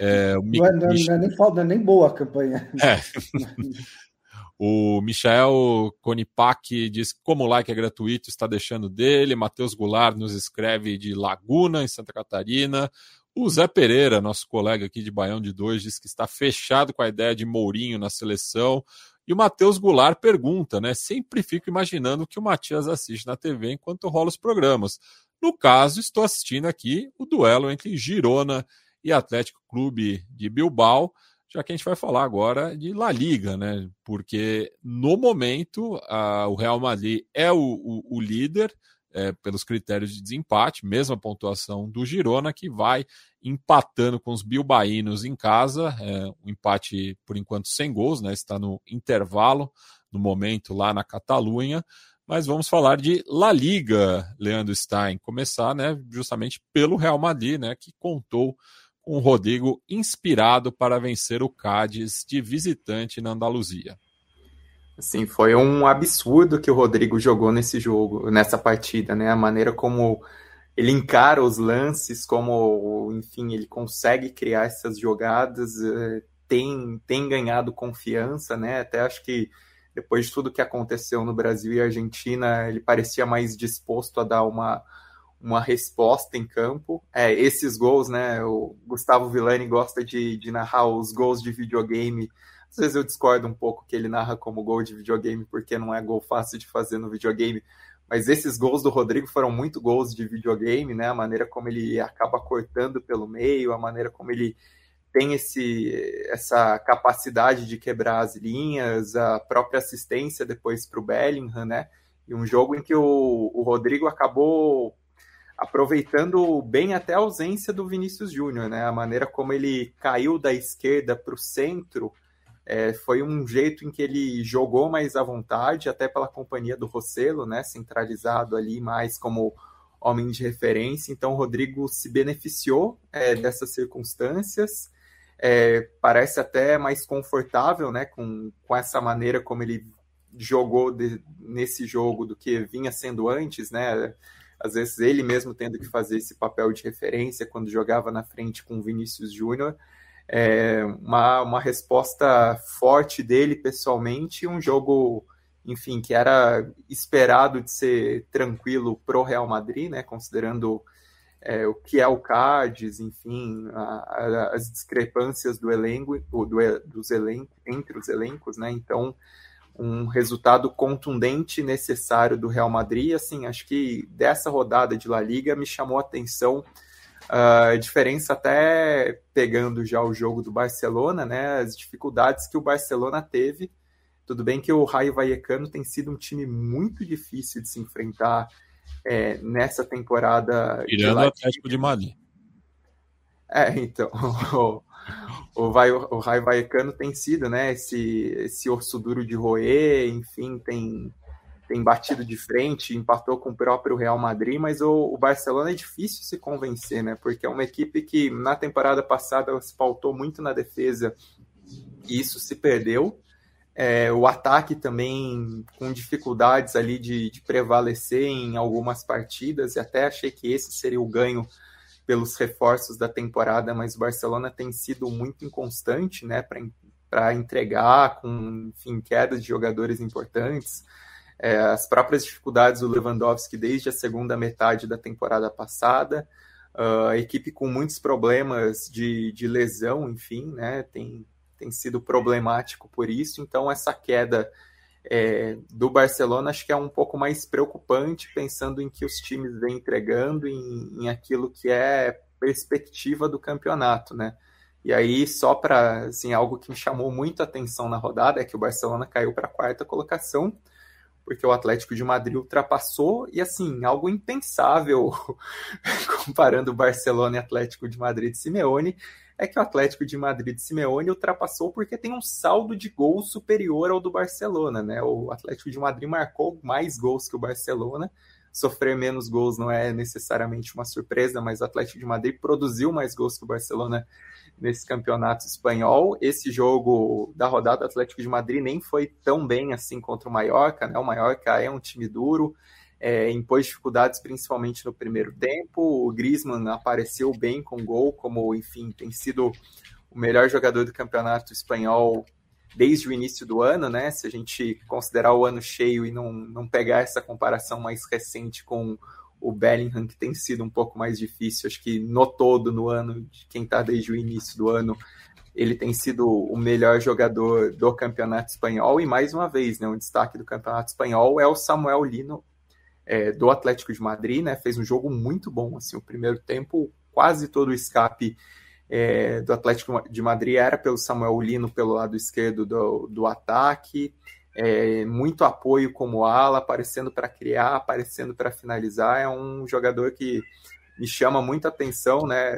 É, o não, é, não, é, não, é, nem falta, é nem boa a campanha. É. o Michael Conipac diz que como o like é gratuito, está deixando dele. Matheus Goulart nos escreve de Laguna, em Santa Catarina. O Zé Pereira, nosso colega aqui de Baião de Dois, diz que está fechado com a ideia de Mourinho na seleção. E o Matheus Goulart pergunta, né? Sempre fico imaginando que o Matias assiste na TV enquanto rola os programas. No caso, estou assistindo aqui o duelo entre Girona e Atlético Clube de Bilbao, já que a gente vai falar agora de La Liga, né? Porque no momento a, o Real Madrid é o, o, o líder, é, pelos critérios de desempate, mesma pontuação do Girona, que vai empatando com os bilbaínos em casa, é, um empate por enquanto sem gols, né, está no intervalo no momento lá na Catalunha, mas vamos falar de La Liga, Leandro Stein, começar né, justamente pelo Real Madrid, né, que contou o Rodrigo inspirado para vencer o Cádiz de visitante na Andaluzia. Assim, foi um absurdo que o Rodrigo jogou nesse jogo, nessa partida, né? A maneira como ele encara os lances, como, enfim, ele consegue criar essas jogadas, eh, tem, tem ganhado confiança, né? Até acho que depois de tudo que aconteceu no Brasil e Argentina, ele parecia mais disposto a dar uma, uma resposta em campo. É, esses gols, né? O Gustavo Villani gosta de, de narrar os gols de videogame às vezes eu discordo um pouco que ele narra como gol de videogame, porque não é gol fácil de fazer no videogame. Mas esses gols do Rodrigo foram muito gols de videogame, né? A maneira como ele acaba cortando pelo meio, a maneira como ele tem esse, essa capacidade de quebrar as linhas, a própria assistência depois para o Bellingham, né? E um jogo em que o, o Rodrigo acabou aproveitando bem até a ausência do Vinícius Júnior, né? A maneira como ele caiu da esquerda para o centro é, foi um jeito em que ele jogou mais à vontade, até pela companhia do Rossello, né, centralizado ali mais como homem de referência. Então, o Rodrigo se beneficiou é, dessas circunstâncias. é, parece até mais confortável, né, com, com essa maneira como ele jogou de, nesse jogo do que vinha sendo antes, né? Às vezes ele mesmo tendo que fazer esse papel de referência quando jogava na frente com o Vinícius Júnior. É, uma, uma resposta forte dele pessoalmente, um jogo, enfim, que era esperado de ser tranquilo pro Real Madrid, né? Considerando é, o que é o Cádiz, enfim, a, a, as discrepâncias do elenco, do, dos elencos, entre os elencos, né? Então, um resultado contundente necessário do Real Madrid. Assim, acho que dessa rodada de La Liga me chamou a atenção ah, a diferença até pegando já o jogo do Barcelona, né? As dificuldades que o Barcelona teve. Tudo bem que o Raio Vallecano tem sido um time muito difícil de se enfrentar é, nessa temporada. Tirando o Atlético de Madrid. É, então, o, vai, o Raio Vallecano tem sido, né, esse, esse osso duro de roer, enfim, tem, tem batido de frente, empatou com o próprio Real Madrid, mas o, o, Barcelona é difícil se convencer, né, porque é uma equipe que na temporada passada se pautou muito na defesa e isso se perdeu, é, o ataque também com dificuldades ali de, de, prevalecer em algumas partidas, e até achei que esse seria o ganho pelos reforços da temporada, mas o Barcelona tem sido muito inconstante né, para entregar, com enfim, quedas de jogadores importantes. É, as próprias dificuldades do Lewandowski desde a segunda metade da temporada passada, uh, a equipe com muitos problemas de, de lesão, enfim, né, tem, tem sido problemático por isso. Então, essa queda é, do Barcelona acho que é um pouco mais preocupante, pensando em que os times vêm entregando, em, em aquilo que é perspectiva do campeonato, né? E aí, só para assim, algo que me chamou muito a atenção na rodada é que o Barcelona caiu para a quarta colocação, porque o Atlético de Madrid ultrapassou, e assim, algo impensável comparando o Barcelona e Atlético de Madrid de Simeone, é que o Atlético de Madrid de Simeone ultrapassou porque tem um saldo de gols superior ao do Barcelona, né? O Atlético de Madrid marcou mais gols que o Barcelona. Sofrer menos gols não é necessariamente uma surpresa, mas o Atlético de Madrid produziu mais gols que o Barcelona nesse campeonato espanhol. Esse jogo da rodada, Atlético de Madrid nem foi tão bem assim contra o Mallorca, né? O Mallorca é um time duro, é, impôs dificuldades principalmente no primeiro tempo. O Griezmann apareceu bem com gol, como enfim tem sido o melhor jogador do campeonato espanhol desde o início do ano, né? Se a gente considerar o ano cheio e não, não pegar essa comparação mais recente com o Bellingham, que tem sido um pouco mais difícil, acho que no todo, no ano, de quem está desde o início do ano, ele tem sido o melhor jogador do campeonato espanhol, e mais uma vez, né, um destaque do campeonato espanhol é o Samuel Lino, é, do Atlético de Madrid, né? Fez um jogo muito bom, assim, o primeiro tempo, quase todo o escape é, do Atlético de Madrid era pelo Samuel Lino pelo lado esquerdo do, do ataque, é, muito apoio como ala, aparecendo para criar, aparecendo para finalizar. É um jogador que me chama muita atenção, né?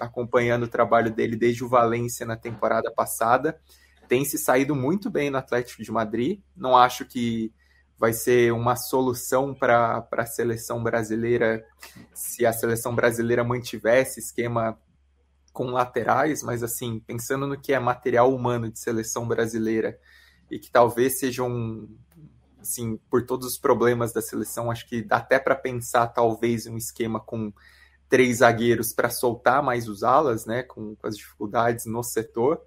Acompanhando o trabalho dele desde o Valência na temporada passada. Tem se saído muito bem no Atlético de Madrid. Não acho que vai ser uma solução para a seleção brasileira se a seleção brasileira mantiver esse esquema com laterais, mas assim, pensando no que é material humano de seleção brasileira e que talvez sejam um, assim, por todos os problemas da seleção, acho que dá até para pensar talvez um esquema com três zagueiros para soltar mais os alas, né, com, com as dificuldades no setor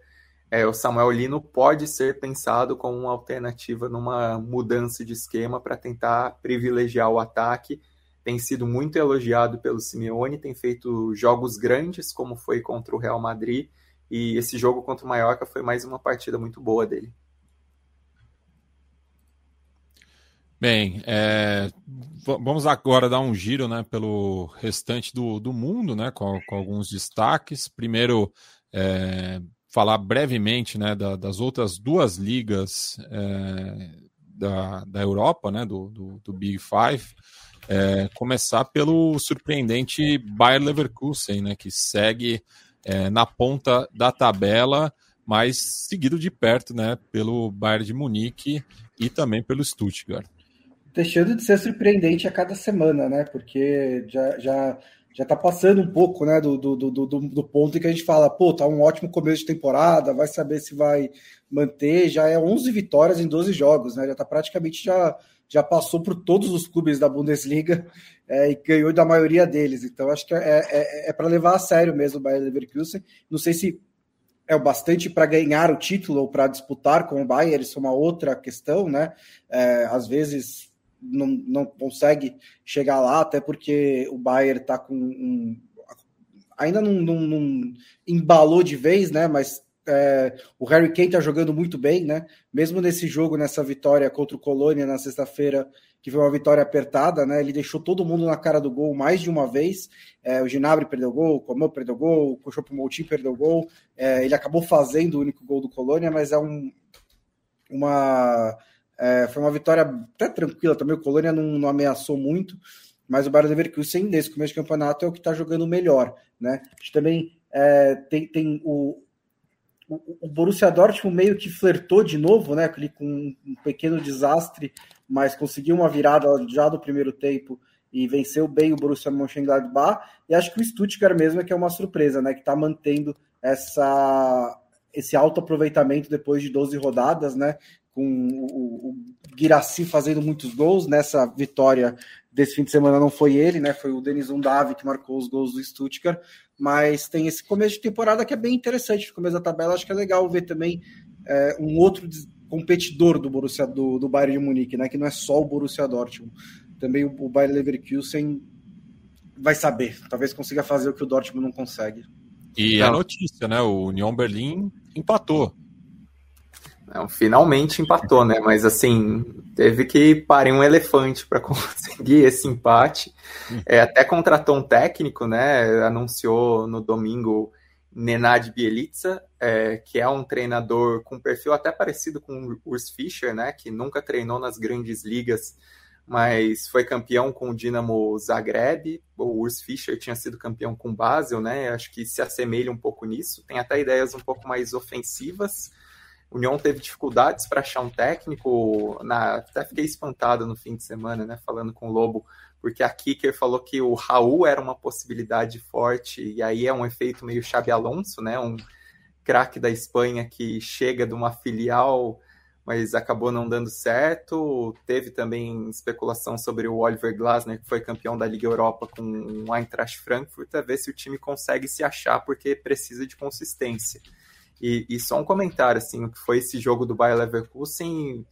é, o Samuel Lino pode ser pensado como uma alternativa numa mudança de esquema para tentar privilegiar o ataque. Tem sido muito elogiado pelo Simeone, tem feito jogos grandes, como foi contra o Real Madrid, e esse jogo contra o Mallorca foi mais uma partida muito boa dele. Bem, é, vamos agora dar um giro né, pelo restante do, do mundo, né, com, com alguns destaques. Primeiro, é, falar brevemente né, da, das outras duas ligas é, da, da Europa, né, do, do, do Big Five. É, começar pelo surpreendente Bayer Leverkusen, né, que segue é, na ponta da tabela, mas seguido de perto né, pelo Bayern de Munique e também pelo Stuttgart. Deixando de ser surpreendente a cada semana, né? Porque já, já já tá passando um pouco, né, do, do, do, do, ponto em que a gente fala, pô, tá um ótimo começo de temporada, vai saber se vai manter, já é 11 vitórias em 12 jogos, né, já tá praticamente já, já passou por todos os clubes da Bundesliga é, e ganhou da maioria deles, então acho que é, é, é para levar a sério mesmo o Bayern Leverkusen, não sei se é o bastante para ganhar o título ou para disputar com o Bayern, isso é uma outra questão, né, é, às vezes não, não consegue chegar lá, até porque o Bayern está com um, ainda não, não, não, embalou de vez, né? Mas é, o Harry Kane está jogando muito bem, né? Mesmo nesse jogo, nessa vitória contra o Colônia na sexta-feira, que foi uma vitória apertada, né? Ele deixou todo mundo na cara do gol mais de uma vez. É, o Ginabri perdeu gol, o Comeu perdeu gol, o Chopo Moutinho perdeu gol. É, ele acabou fazendo o único gol do Colônia, mas é um, uma é, foi uma vitória até tranquila também, o Colônia não, não ameaçou muito, mas o Bayern Leverkusen, nesse começo de campeonato, é o que está jogando melhor. Né? A gente também é, tem, tem o, o, o, Borussia Dortmund meio que flertou de novo, né? Com um pequeno desastre, mas conseguiu uma virada já do primeiro tempo e venceu bem o Borussia Mönchengladbach. E acho que o Stuttgart mesmo é que é uma surpresa, né? Que está mantendo essa, esse alto aproveitamento depois de 12 rodadas, né? Com o, o Guiraci fazendo muitos gols. Nessa vitória desse fim de semana não foi ele, né? Foi o Denis Undavi que marcou os gols do Stuttgart. Mas tem esse começo de temporada que é bem interessante. No começo da tabela, acho que é legal ver também é, um outro competidor do Borussia do, do Bayern de Munique, né? Que não é só o Borussia Dortmund. Também o, o Bayern Leverkusen vai saber. Talvez consiga fazer o que o Dortmund não consegue. E a notícia, né? O Union Berlim empatou não, finalmente empatou, né? Mas assim, teve que parir um elefante para conseguir esse empate. É, até contratou um técnico, né? Anunciou no domingo Nenad Bielitsa, é, que é um treinador com perfil até parecido com o Urs Fischer, né? Que nunca treinou nas grandes ligas, mas foi campeão com o Dinamo Zagreb. O Urs Fischer tinha sido campeão com o Basel, né? Acho que se assemelha um pouco nisso. Tem até ideias um pouco mais ofensivas União teve dificuldades para achar um técnico. Na, até fiquei espantado no fim de semana, né? Falando com o Lobo, porque a Kicker falou que o Raul era uma possibilidade forte, e aí é um efeito meio Xabi Alonso, né? Um craque da Espanha que chega de uma filial, mas acabou não dando certo. Teve também especulação sobre o Oliver Glasner, que foi campeão da Liga Europa com o Eintracht Frankfurt, a ver se o time consegue se achar, porque precisa de consistência. E, e, só um comentário, assim, o que foi esse jogo do Bayer Leverkusen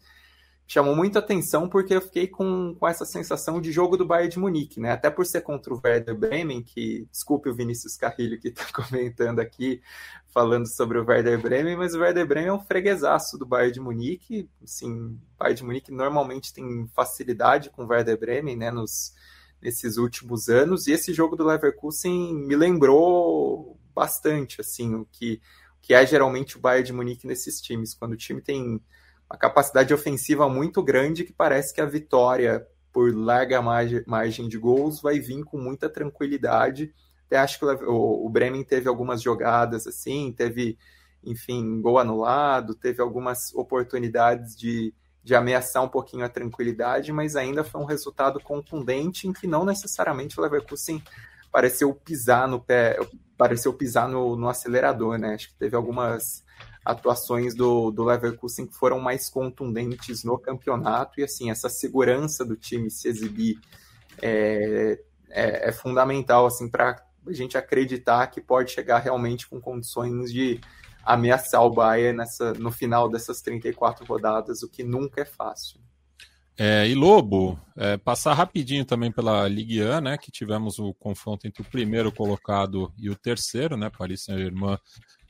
chamou muita atenção porque eu fiquei com, com essa sensação de jogo do Bayern de Munique, né? Até por ser contra o Werder Bremen, que, desculpe o Vinícius Carrilho que está comentando aqui, falando sobre o Werder Bremen, mas o Werder Bremen é um freguesaço do Bayern de Munique, assim, o Bayern de Munique normalmente tem facilidade com o Werder Bremen, né, nos, nesses últimos anos, e esse jogo do Leverkusen me lembrou bastante, assim, o que que é geralmente o Bayern de Munique nesses times, quando o time tem uma capacidade ofensiva muito grande que parece que a vitória por larga margem de gols vai vir com muita tranquilidade. Até acho que o Bremen teve algumas jogadas assim, teve, enfim, gol anulado, teve algumas oportunidades de, de ameaçar um pouquinho a tranquilidade, mas ainda foi um resultado contundente em que não necessariamente o Leverkusen pareceu pisar no pé, pareceu pisar no, no acelerador, né? Acho que teve algumas atuações do, do Leverkusen que foram mais contundentes no campeonato e assim essa segurança do time se exibir é, é, é fundamental assim para a gente acreditar que pode chegar realmente com condições de ameaçar o Bayern nessa, no final dessas 34 rodadas, o que nunca é fácil. É, e Lobo, é, passar rapidinho também pela Ligue 1, né, que tivemos o confronto entre o primeiro colocado e o terceiro, né, Paris Saint-Germain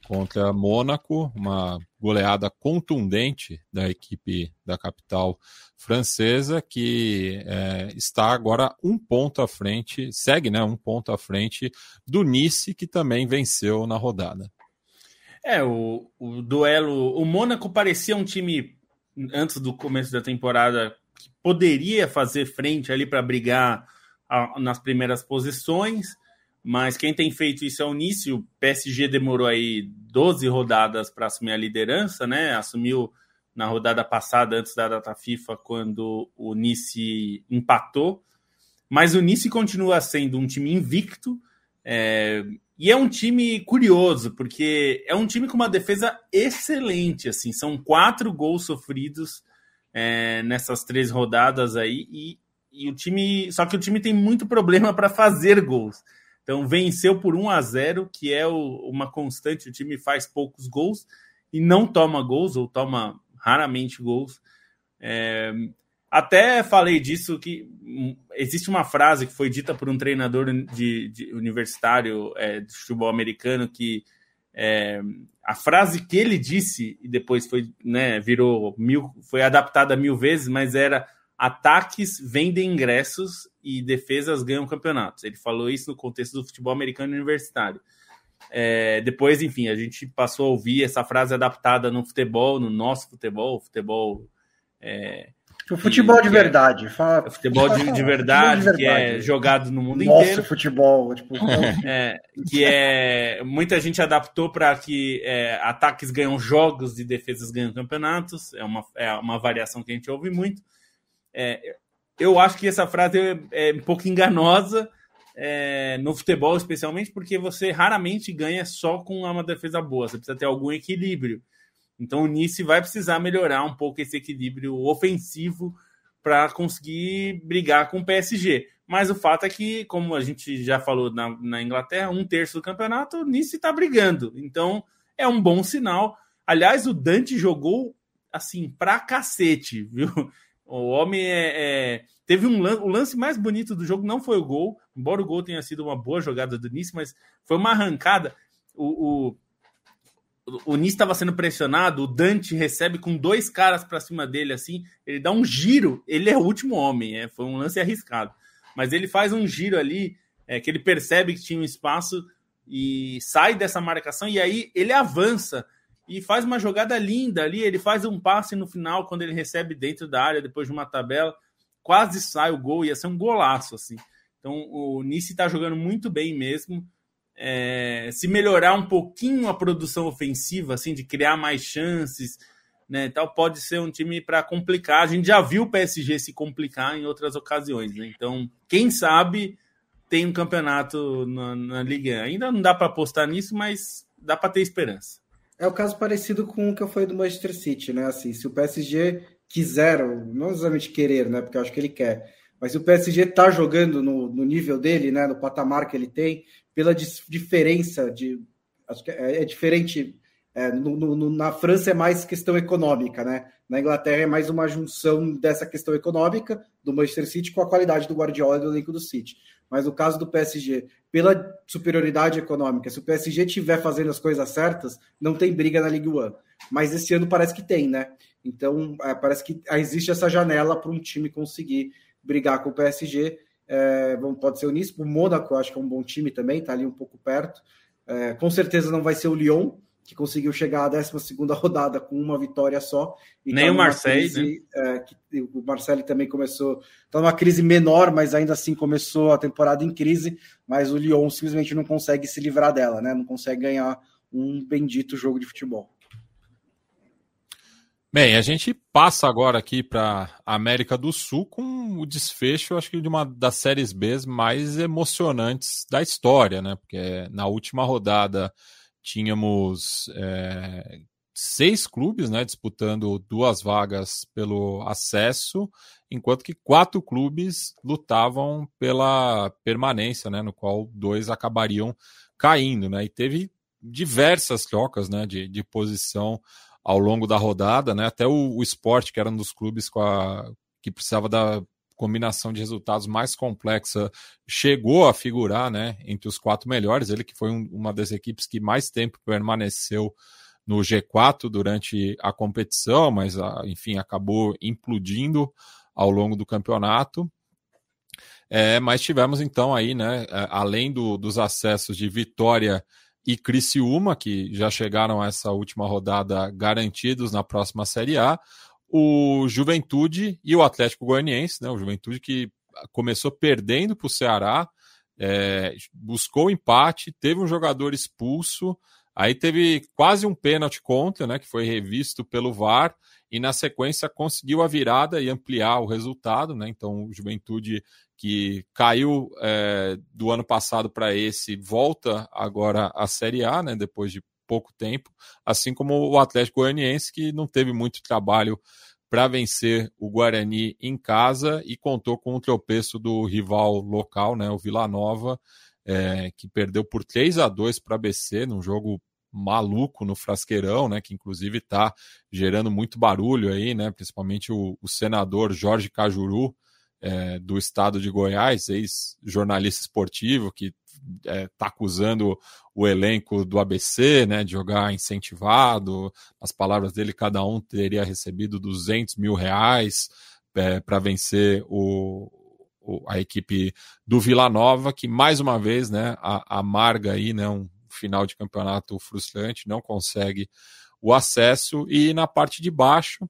contra Mônaco, uma goleada contundente da equipe da capital francesa, que é, está agora um ponto à frente, segue né, um ponto à frente do Nice, que também venceu na rodada. É, o, o duelo. O Mônaco parecia um time, antes do começo da temporada, que poderia fazer frente ali para brigar a, nas primeiras posições, mas quem tem feito isso é o Nice. O PSG demorou aí 12 rodadas para assumir a liderança, né? Assumiu na rodada passada, antes da data FIFA, quando o Nice empatou. Mas o Nice continua sendo um time invicto. É, e é um time curioso, porque é um time com uma defesa excelente. assim São quatro gols sofridos é, nessas três rodadas aí. E, e o time. Só que o time tem muito problema para fazer gols. Então venceu por 1 a 0 que é o, uma constante. O time faz poucos gols e não toma gols, ou toma raramente gols. É, até falei disso que existe uma frase que foi dita por um treinador de, de universitário é, de futebol americano que é, a frase que ele disse e depois foi né, virou mil foi adaptada mil vezes, mas era ataques vendem ingressos e defesas ganham campeonatos. Ele falou isso no contexto do futebol americano universitário. É, depois, enfim, a gente passou a ouvir essa frase adaptada no futebol, no nosso futebol, futebol. É, o futebol de é verdade. Fala, futebol de, de, verdade, futebol de verdade, que é jogado no mundo Nosso inteiro. futebol. Tipo, é, que é. Muita gente adaptou para que é, ataques ganham jogos e defesas ganham campeonatos. É uma, é uma variação que a gente ouve muito. É, eu acho que essa frase é, é um pouco enganosa é, no futebol, especialmente porque você raramente ganha só com uma defesa boa. Você precisa ter algum equilíbrio. Então o Nice vai precisar melhorar um pouco esse equilíbrio ofensivo para conseguir brigar com o PSG. Mas o fato é que, como a gente já falou na, na Inglaterra, um terço do campeonato, o Nice está brigando. Então é um bom sinal. Aliás, o Dante jogou assim pra cacete, viu? O homem é, é... teve um lance, o lance mais bonito do jogo não foi o gol, embora o gol tenha sido uma boa jogada do Nice, mas foi uma arrancada. O, o, o Nice estava sendo pressionado, o Dante recebe com dois caras para cima dele, assim, ele dá um giro, ele é o último homem, é, foi um lance arriscado, mas ele faz um giro ali, é, que ele percebe que tinha um espaço e sai dessa marcação, e aí ele avança e faz uma jogada linda ali. Ele faz um passe no final quando ele recebe dentro da área depois de uma tabela, quase sai o gol, ia ser um golaço assim. Então o Nice está jogando muito bem mesmo. É, se melhorar um pouquinho a produção ofensiva, assim, de criar mais chances, né, tal, pode ser um time para complicar. A gente já viu o PSG se complicar em outras ocasiões, né? Então, quem sabe tem um campeonato na, na liga. Ainda não dá para apostar nisso, mas dá para ter esperança. É o caso parecido com o que foi do Manchester City, né? Assim, se o PSG quiser, não exatamente querer, né? Porque eu acho que ele quer, mas se o PSG tá jogando no, no nível dele, né? No patamar que ele tem, pela diferença de. Acho que é, é diferente. É, no, no, na França é mais questão econômica, né? Na Inglaterra é mais uma junção dessa questão econômica do Manchester City com a qualidade do Guardiola e do elenco do City. Mas no caso do PSG, pela superioridade econômica, se o PSG estiver fazendo as coisas certas, não tem briga na Ligue 1. Mas esse ano parece que tem, né? Então, é, parece que existe essa janela para um time conseguir brigar com o PSG. É, pode ser o Nice, o Mônaco, acho que é um bom time também, está ali um pouco perto. É, com certeza não vai ser o Lyon, que conseguiu chegar à 12 rodada com uma vitória só. Nem tá o Marseille, crise, né? é, que, o Marseille também começou, está numa crise menor, mas ainda assim começou a temporada em crise, mas o Lyon simplesmente não consegue se livrar dela, né? Não consegue ganhar um bendito jogo de futebol. Bem, a gente passa agora aqui para América do Sul com o desfecho, acho que de uma das séries B mais emocionantes da história, né? Porque na última rodada tínhamos é, seis clubes né, disputando duas vagas pelo acesso, enquanto que quatro clubes lutavam pela permanência, né, no qual dois acabariam caindo. Né, e teve diversas trocas né, de, de posição ao longo da rodada, né, até o, o esporte, que era um dos clubes a, que precisava da combinação de resultados mais complexa chegou a figurar né, entre os quatro melhores. Ele que foi um, uma das equipes que mais tempo permaneceu no G4 durante a competição, mas ah, enfim acabou implodindo ao longo do campeonato. É, mas tivemos então aí, né, além do, dos acessos de Vitória e Criciúma, que já chegaram a essa última rodada garantidos na próxima Série A, o Juventude e o Atlético Goianiense, né? O Juventude que começou perdendo para o Ceará, é, buscou empate, teve um jogador expulso, aí teve quase um pênalti contra, né? Que foi revisto pelo VAR e na sequência conseguiu a virada e ampliar o resultado, né? Então o Juventude que caiu é, do ano passado para esse, volta agora à Série A, né, depois de pouco tempo, assim como o Atlético Goianiense, que não teve muito trabalho para vencer o Guarani em casa e contou com o tropeço do rival local, né, o Vila Nova, é, que perdeu por 3 a 2 para a BC num jogo maluco no Frasqueirão, né, que inclusive está gerando muito barulho aí, né, principalmente o, o senador Jorge Cajuru, é, do estado de Goiás, ex-jornalista esportivo, que está é, acusando o elenco do ABC né, de jogar incentivado. As palavras dele, cada um teria recebido 200 mil reais é, para vencer o, a equipe do Vila Nova, que mais uma vez né, amarga aí, né, um final de campeonato frustrante, não consegue o acesso. E na parte de baixo,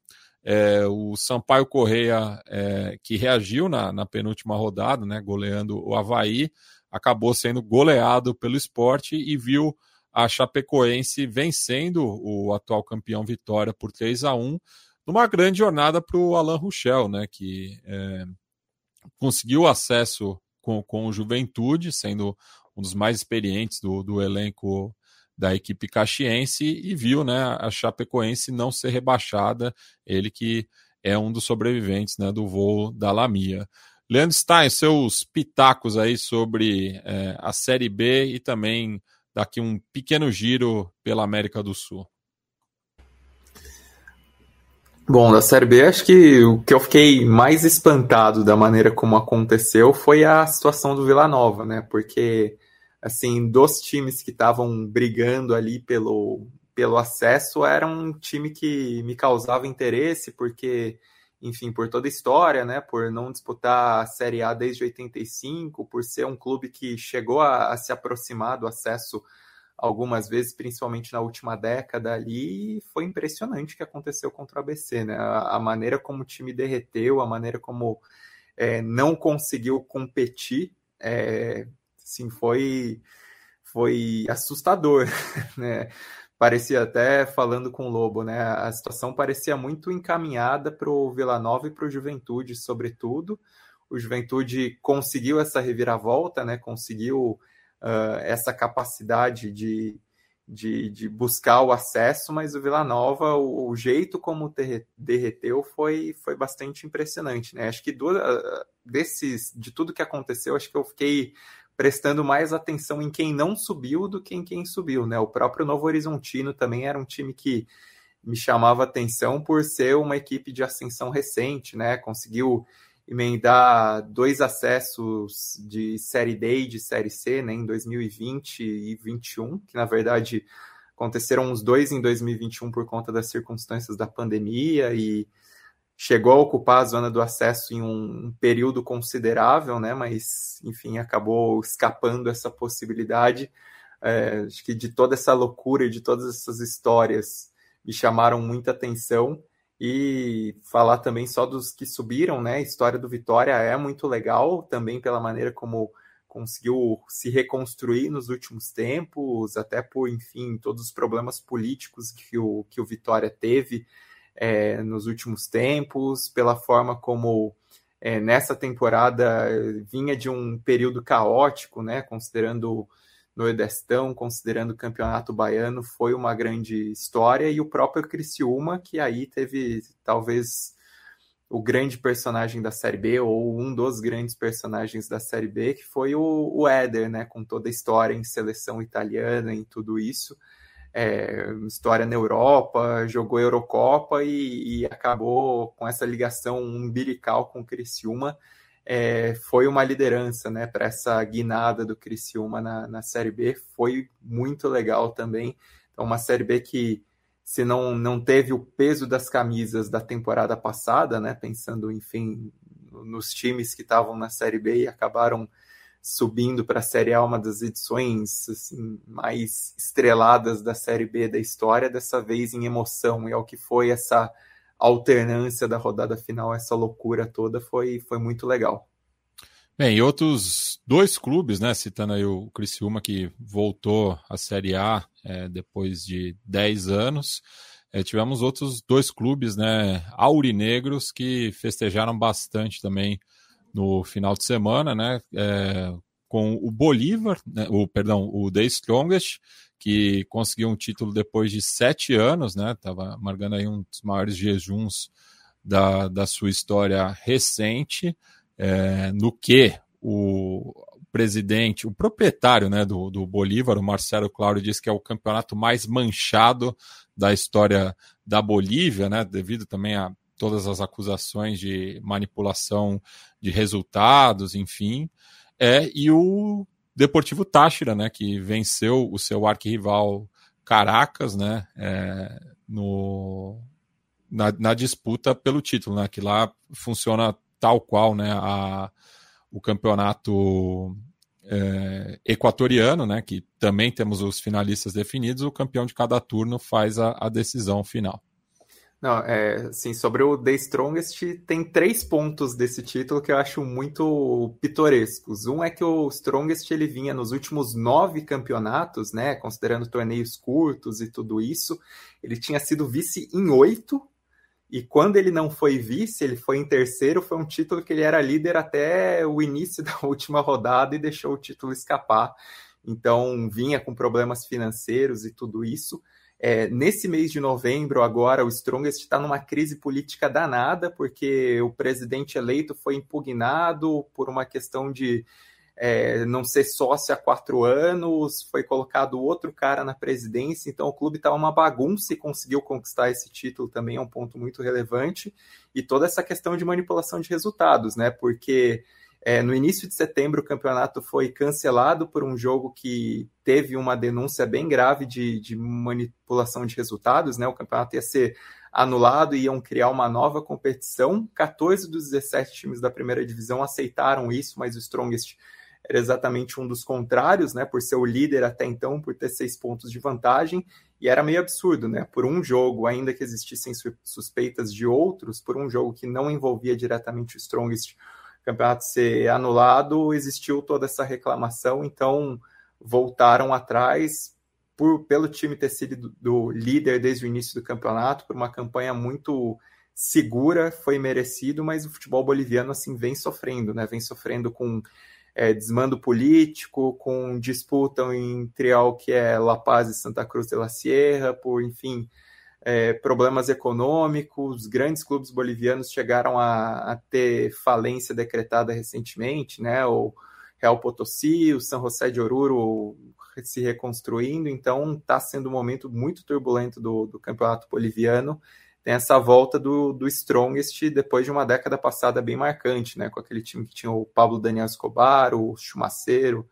é, o Sampaio Correia, é, que reagiu na, na, penúltima rodada, né, goleando o Havaí, acabou sendo goleado pelo esporte e viu a Chapecoense vencendo o atual campeão Vitória por 3 a 1 numa grande jornada para o Alain Ruchel, né, que é, conseguiu acesso com, com o Juventude, sendo um dos mais experientes do, do elenco da equipe caxiense e viu né, a Chapecoense não ser rebaixada, ele que é um dos sobreviventes né, do voo da Lamia. Leandro Stein, seus pitacos aí sobre é, a Série B e também daqui um pequeno giro pela América do Sul. Bom, da Série B, acho que o que eu fiquei mais espantado da maneira como aconteceu foi a situação do Vila Nova, né? Porque assim, dos times que estavam brigando ali pelo, pelo acesso, era um time que me causava interesse, porque, enfim, por toda a história, né, por não disputar a Série A desde 85, por ser um clube que chegou a, a se aproximar do acesso algumas vezes, principalmente na última década ali, foi impressionante o que aconteceu contra o ABC, né? A, a maneira como o time derreteu, a maneira como é, não conseguiu competir, é, Sim, foi, foi assustador, né? Parecia até falando com o Lobo, né? A situação parecia muito encaminhada para o Vila Nova e para o Juventude, sobretudo. O Juventude conseguiu essa reviravolta, né? Conseguiu uh, essa capacidade de, de, de, buscar o acesso, mas o Vila Nova, o, o jeito como derreteu foi, foi bastante impressionante, né? Acho que do, uh, desses, de tudo que aconteceu, acho que eu fiquei prestando mais atenção em quem não subiu do que em quem subiu, né? O próprio Novo Horizontino também era um time que me chamava atenção por ser uma equipe de ascensão recente, né? Conseguiu emendar dois acessos de Série D e de Série C, né, em 2020 e 2021, que na verdade aconteceram os dois em 2021 por conta das circunstâncias da pandemia e chegou a ocupar a zona do acesso em um, período considerável, né? Mas, enfim, acabou escapando essa possibilidade. É, acho que de toda essa loucura e de todas essas histórias me chamaram muita atenção e falar também só dos que subiram, né? A história do Vitória é muito legal também pela maneira como conseguiu se reconstruir nos últimos tempos, até por, enfim, todos os problemas políticos que o, que o Vitória teve é, nos últimos tempos, pela forma como é, nessa temporada vinha de um período caótico, né? Considerando Nordestão, considerando o Campeonato Baiano, foi uma grande história, e o próprio Criciúma, que aí teve talvez o grande personagem da Série B, ou um dos grandes personagens da Série B, que foi o, o Éder, né? Com toda a história em seleção italiana e tudo isso é, história na Europa, jogou Eurocopa e, e, acabou com essa ligação umbilical com o Criciúma. É, foi uma liderança né, para essa guinada do Criciúma na, na Série B. Foi muito legal também. Então, uma Série B que, se não, não teve o peso das camisas da temporada passada, né, pensando, enfim, nos times que estavam na Série B e acabaram subindo para a Série A, uma das edições assim, mais estreladas da Série B da história, dessa vez em emoção, e ao que foi essa alternância da rodada final, essa loucura toda, foi, foi muito legal. Bem, e outros dois clubes, né, citando aí o Criciúma, que voltou à Série A é, depois de 10 anos, é, tivemos outros dois clubes, né, aurinegros, que festejaram bastante também no final de semana, né? É, com o Bolívar, né, o perdão, o The Strongest, que conseguiu um título depois de sete anos, né? Tava marcando aí um dos maiores jejuns da, da sua história recente, é, no que o presidente, o proprietário né, do, do Bolívar, o Marcelo Claudio, disse que é o campeonato mais manchado da história da Bolívia, né? Devido também a todas as acusações de manipulação de resultados, enfim. É, e o Deportivo Táchira, né, que venceu o seu arquirrival Caracas, né, é, no, na, na, disputa pelo título, né, que lá funciona tal qual, né, a, o campeonato é, equatoriano, né, que também temos os finalistas definidos, o campeão de cada turno faz a, a decisão final. Não, é, assim, sobre o The Strongest, tem três pontos desse título que eu acho muito pitorescos. Um é que o Strongest ele vinha nos últimos nove campeonatos, né, considerando torneios curtos e tudo isso, ele tinha sido vice em oito, e quando ele não foi vice, ele foi em terceiro, foi um título que ele era líder até o início da última rodada e deixou o título escapar. Então, vinha com problemas financeiros e tudo isso. É, nesse mês de novembro, agora, o Strongest está numa crise política danada, porque o presidente eleito foi impugnado por uma questão de é, não ser sócio há quatro anos, foi colocado outro cara na presidência, então o clube estava tá uma bagunça e conseguiu conquistar esse título também, é um ponto muito relevante. E toda essa questão de manipulação de resultados, né? Porque é, no início de setembro, o campeonato foi cancelado por um jogo que teve uma denúncia bem grave de, de manipulação de resultados. Né? O campeonato ia ser anulado e iam criar uma nova competição. 14 dos 17 times da primeira divisão aceitaram isso, mas o Strongest era exatamente um dos contrários, né? Por ser o líder até então, por ter seis pontos de vantagem. E era meio absurdo, né? Por um jogo, ainda que existissem suspeitas de outros, por um jogo que não envolvia diretamente o Strongest campeonato ser anulado, existiu toda essa reclamação, então voltaram atrás por, pelo time ter sido do, líder desde o início do campeonato, por uma campanha muito segura, foi merecido, mas o futebol boliviano assim vem sofrendo, né? Vem sofrendo com é, desmando político, com disputa entre o que é La Paz e Santa Cruz de la Sierra, por enfim, é, problemas econômicos, grandes clubes bolivianos chegaram a, a, ter falência decretada recentemente, né? O Real Potosí, o San José de Oruro se reconstruindo, então está sendo um momento muito turbulento do, do, campeonato boliviano. Tem essa volta do, do Strongest depois de uma década passada bem marcante, né? Com aquele time que tinha o Pablo Daniel Escobar, o Chumaceiro,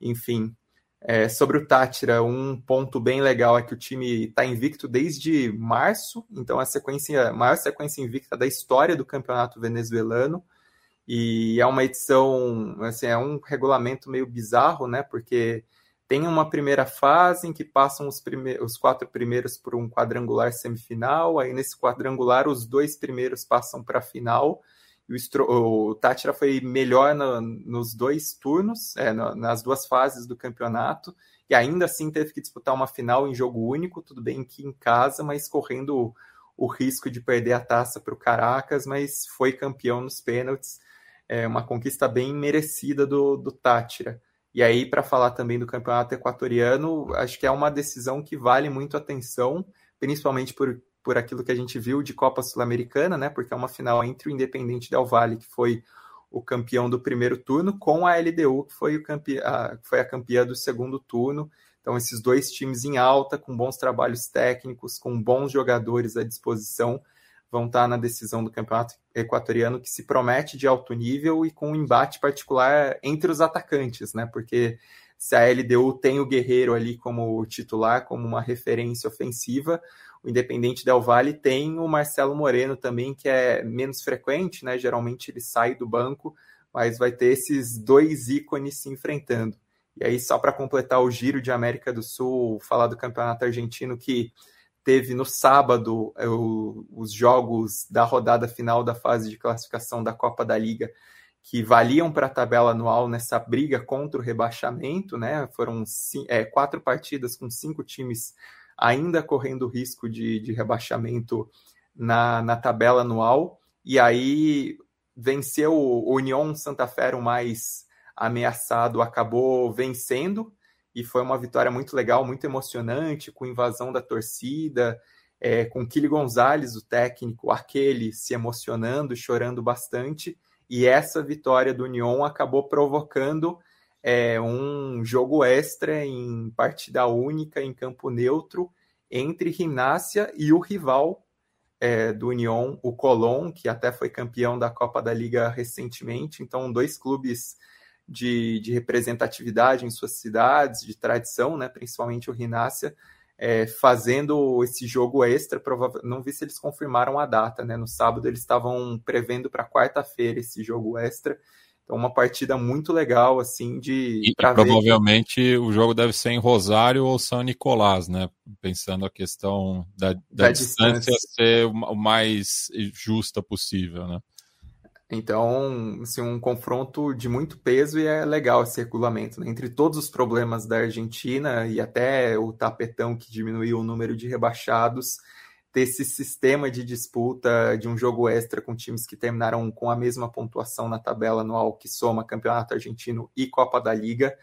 enfim, é, sobre o Tátira, um ponto bem legal é que o time está invicto desde março, então a sequência, a maior sequência invicta da história do campeonato venezuelano. E é uma edição, assim, é um regulamento meio bizarro, né? Porque tem uma primeira fase em que passam os, prime os quatro primeiros por um quadrangular semifinal, aí nesse quadrangular os dois primeiros passam para a final o, o Tátira foi melhor no, nos dois turnos, é, no, nas duas fases do campeonato, e ainda assim teve que disputar uma final em jogo único, tudo bem que em casa, mas correndo o, o risco de perder a taça para o Caracas, mas foi campeão nos pênaltis, é uma conquista bem merecida do, do Tátira. E aí, para falar também do campeonato equatoriano, acho que é uma decisão que vale muito atenção, principalmente por por aquilo que a gente viu de Copa Sul-Americana, né? Porque é uma final entre o Independente Del Valle, que foi o campeão do primeiro turno, com a LDU, que foi, o campe... a, foi a campeã do segundo turno. Então, esses dois times em alta, com bons trabalhos técnicos, com bons jogadores à disposição, vão estar na decisão do campeonato equatoriano, que se promete de alto nível e com um embate particular entre os atacantes, né? Porque se a LDU tem o Guerreiro ali como titular, como uma referência ofensiva, o Independente Del Valle tem o Marcelo Moreno também, que é menos frequente, né? Geralmente ele sai do banco, mas vai ter esses dois ícones se enfrentando. E aí, só para completar o giro de América do Sul, falar do campeonato argentino que teve no sábado é, os jogos da rodada final da fase de classificação da Copa da Liga que valiam para a tabela anual nessa briga contra o rebaixamento, né? Foram é, quatro partidas com cinco times ainda correndo risco de, de rebaixamento na, na tabela anual. E aí, venceu o União Santa Fé, o mais ameaçado, acabou vencendo e foi uma vitória muito legal, muito emocionante, com invasão da torcida, é, com Kili Gonzalez, o técnico, aquele se emocionando, chorando bastante, e essa vitória do União acabou provocando é, um jogo extra em partida única, em campo neutro, entre Rinácia e o rival é, do União, o Colón, que até foi campeão da Copa da Liga recentemente. Então, dois clubes de, de representatividade em suas cidades, de tradição, né, principalmente o Rinácia, é, fazendo esse jogo extra. Não vi se eles confirmaram a data. Né? No sábado, eles estavam prevendo para quarta-feira esse jogo extra. Então, uma partida muito legal, assim, de. E, provavelmente ver... o jogo deve ser em Rosário ou São Nicolás, né? Pensando a questão da, da, da distância, distância ser o mais justa possível, né? Então, assim, um confronto de muito peso e é legal esse regulamento. Né? Entre todos os problemas da Argentina e até o tapetão que diminuiu o número de rebaixados, ter esse sistema de disputa de um jogo extra com times que terminaram com a mesma pontuação na tabela anual que soma Campeonato Argentino e Copa da Liga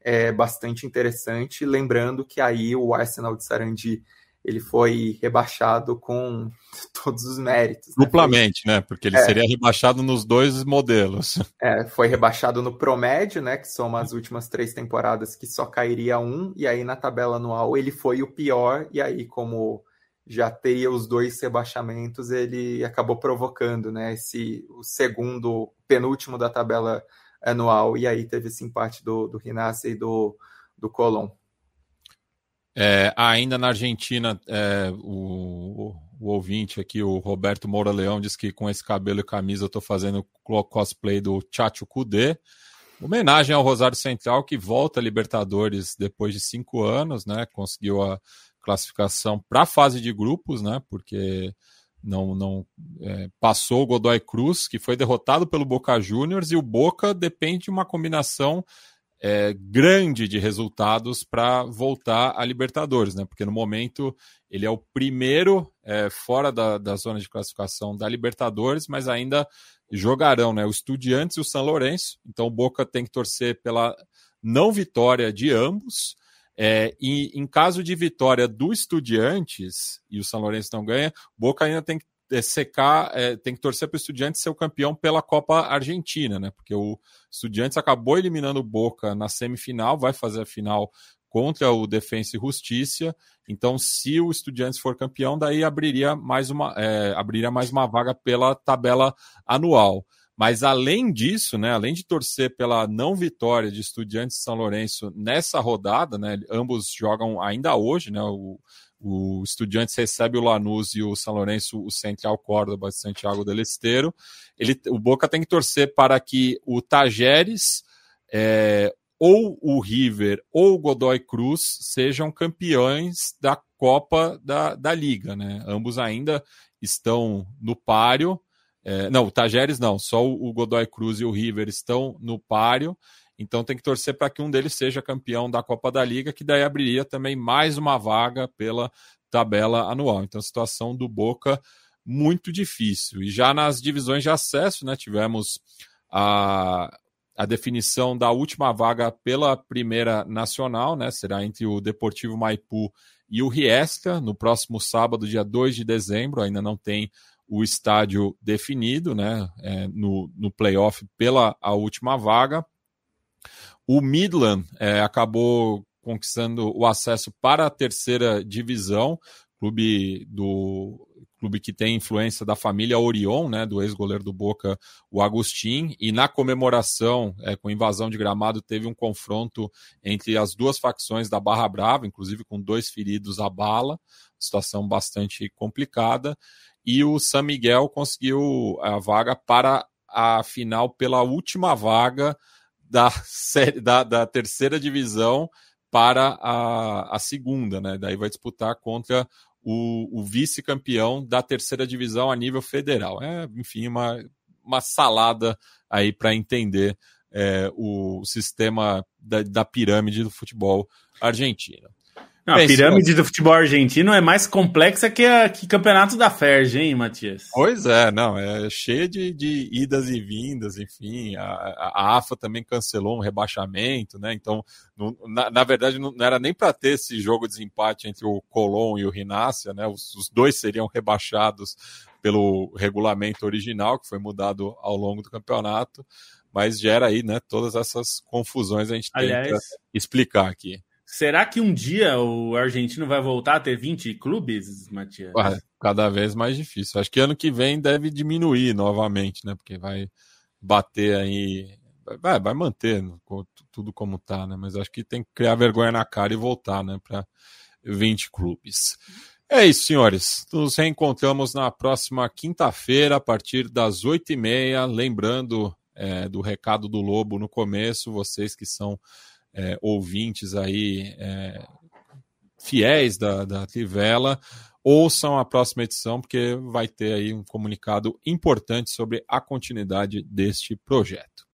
é bastante interessante. Lembrando que aí o Arsenal de Sarandi ele foi rebaixado com todos os méritos. Né? Duplamente, né? Porque ele é, seria rebaixado nos dois modelos. É, foi rebaixado no promédio, né? Que soma as últimas três temporadas, que só cairia um, e aí na tabela anual ele foi o pior, e aí, como já teria os dois rebaixamentos, ele acabou provocando, né? Esse o segundo, penúltimo da tabela anual, e aí teve esse empate do, do Rinácia e do, do Colón. É, ainda na Argentina, é, o, o, ouvinte aqui, o Roberto Moura Leão, diz que com esse cabelo e camisa eu estou fazendo cosplay do Chacho Kudê. Homenagem ao Rosário Central, que volta a Libertadores depois de cinco anos, né? Conseguiu a, classificação para a fase de grupos, né? Porque não, não é, passou o Godoy Cruz, que foi derrotado pelo Boca Juniors, e o Boca depende de uma combinação é, grande de resultados para voltar a Libertadores, né? Porque no momento ele é o primeiro é, fora da, da zona de classificação da Libertadores, mas ainda jogarão, né? O Estudiantes e o São Lourenço. Então o Boca tem que torcer pela não vitória de ambos é, e em caso de vitória do Estudiantes, e o São Lourenço não ganha, Boca ainda tem que é, secar, é, tem que torcer para o Estudiantes ser o campeão pela Copa Argentina, né? Porque o Estudiantes acabou eliminando o Boca na semifinal, vai fazer a final contra o Defensa e Justiça. Então, se o Estudiantes for campeão, daí abriria mais uma, é, abriria mais uma vaga pela tabela anual. Mas além disso, né, além de torcer pela não vitória de Estudiantes de São Lourenço nessa rodada, né, ambos jogam ainda hoje, né, o, o Estudiantes recebe o Lanús e o São Lourenço o Central Córdoba de Santiago del Esteiro. Ele, o Boca tem que torcer para que o Tajeres, é, ou o River ou o Godoy Cruz sejam campeões da Copa da, da Liga. Né? Ambos ainda estão no páreo. É, não, o Tajeres não, só o Godoy Cruz e o River estão no páreo, então tem que torcer para que um deles seja campeão da Copa da Liga, que daí abriria também mais uma vaga pela tabela anual. Então, a situação do Boca muito difícil. E já nas divisões de acesso, né, tivemos a, a definição da última vaga pela primeira nacional, né, será entre o Deportivo Maipu e o Riesca, no próximo sábado, dia 2 de dezembro, ainda não tem o estádio definido né, é, no, no playoff pela a última vaga. O Midland é, acabou conquistando o acesso para a terceira divisão, clube do clube que tem influência da família Orion, né, do ex-goleiro do Boca, o Agustin, e na comemoração é, com invasão de gramado teve um confronto entre as duas facções da Barra Brava, inclusive com dois feridos à bala, situação bastante complicada e o San Miguel conseguiu a vaga para a final pela última vaga da, série, da, da terceira divisão para a, a segunda, né? Daí vai disputar contra o, o vice-campeão da terceira divisão a nível federal. É, enfim, uma, uma salada aí para entender é, o sistema da, da pirâmide do futebol argentino. Não, a pirâmide do futebol argentino é mais complexa que, a, que campeonato da Ferg, hein, Matias? Pois é, não, é cheia de, de idas e vindas, enfim. A, a, AFA também cancelou um rebaixamento, né? Então, no, na, na, verdade, não, não era nem para ter esse jogo de empate entre o Colón e o Rinácia, né? Os, os dois seriam rebaixados pelo regulamento original, que foi mudado ao longo do campeonato, mas gera aí, né, todas essas confusões a gente Aliás, tenta explicar aqui. Será que um dia o argentino vai voltar a ter 20 clubes, Matias? Ué, cada vez mais difícil. Acho que ano que vem deve diminuir novamente, né? Porque vai bater aí. Vai, vai manter tudo como tá, né? Mas acho que tem que criar vergonha na cara e voltar, né? Para 20 clubes. É isso, senhores. Nos reencontramos na próxima quinta-feira, a partir das oito e meia. Lembrando é, do recado do Lobo no começo, vocês que são é, ouvintes aí é, fiéis da, da Trivela, ouçam a próxima edição, porque vai ter aí um comunicado importante sobre a continuidade deste projeto.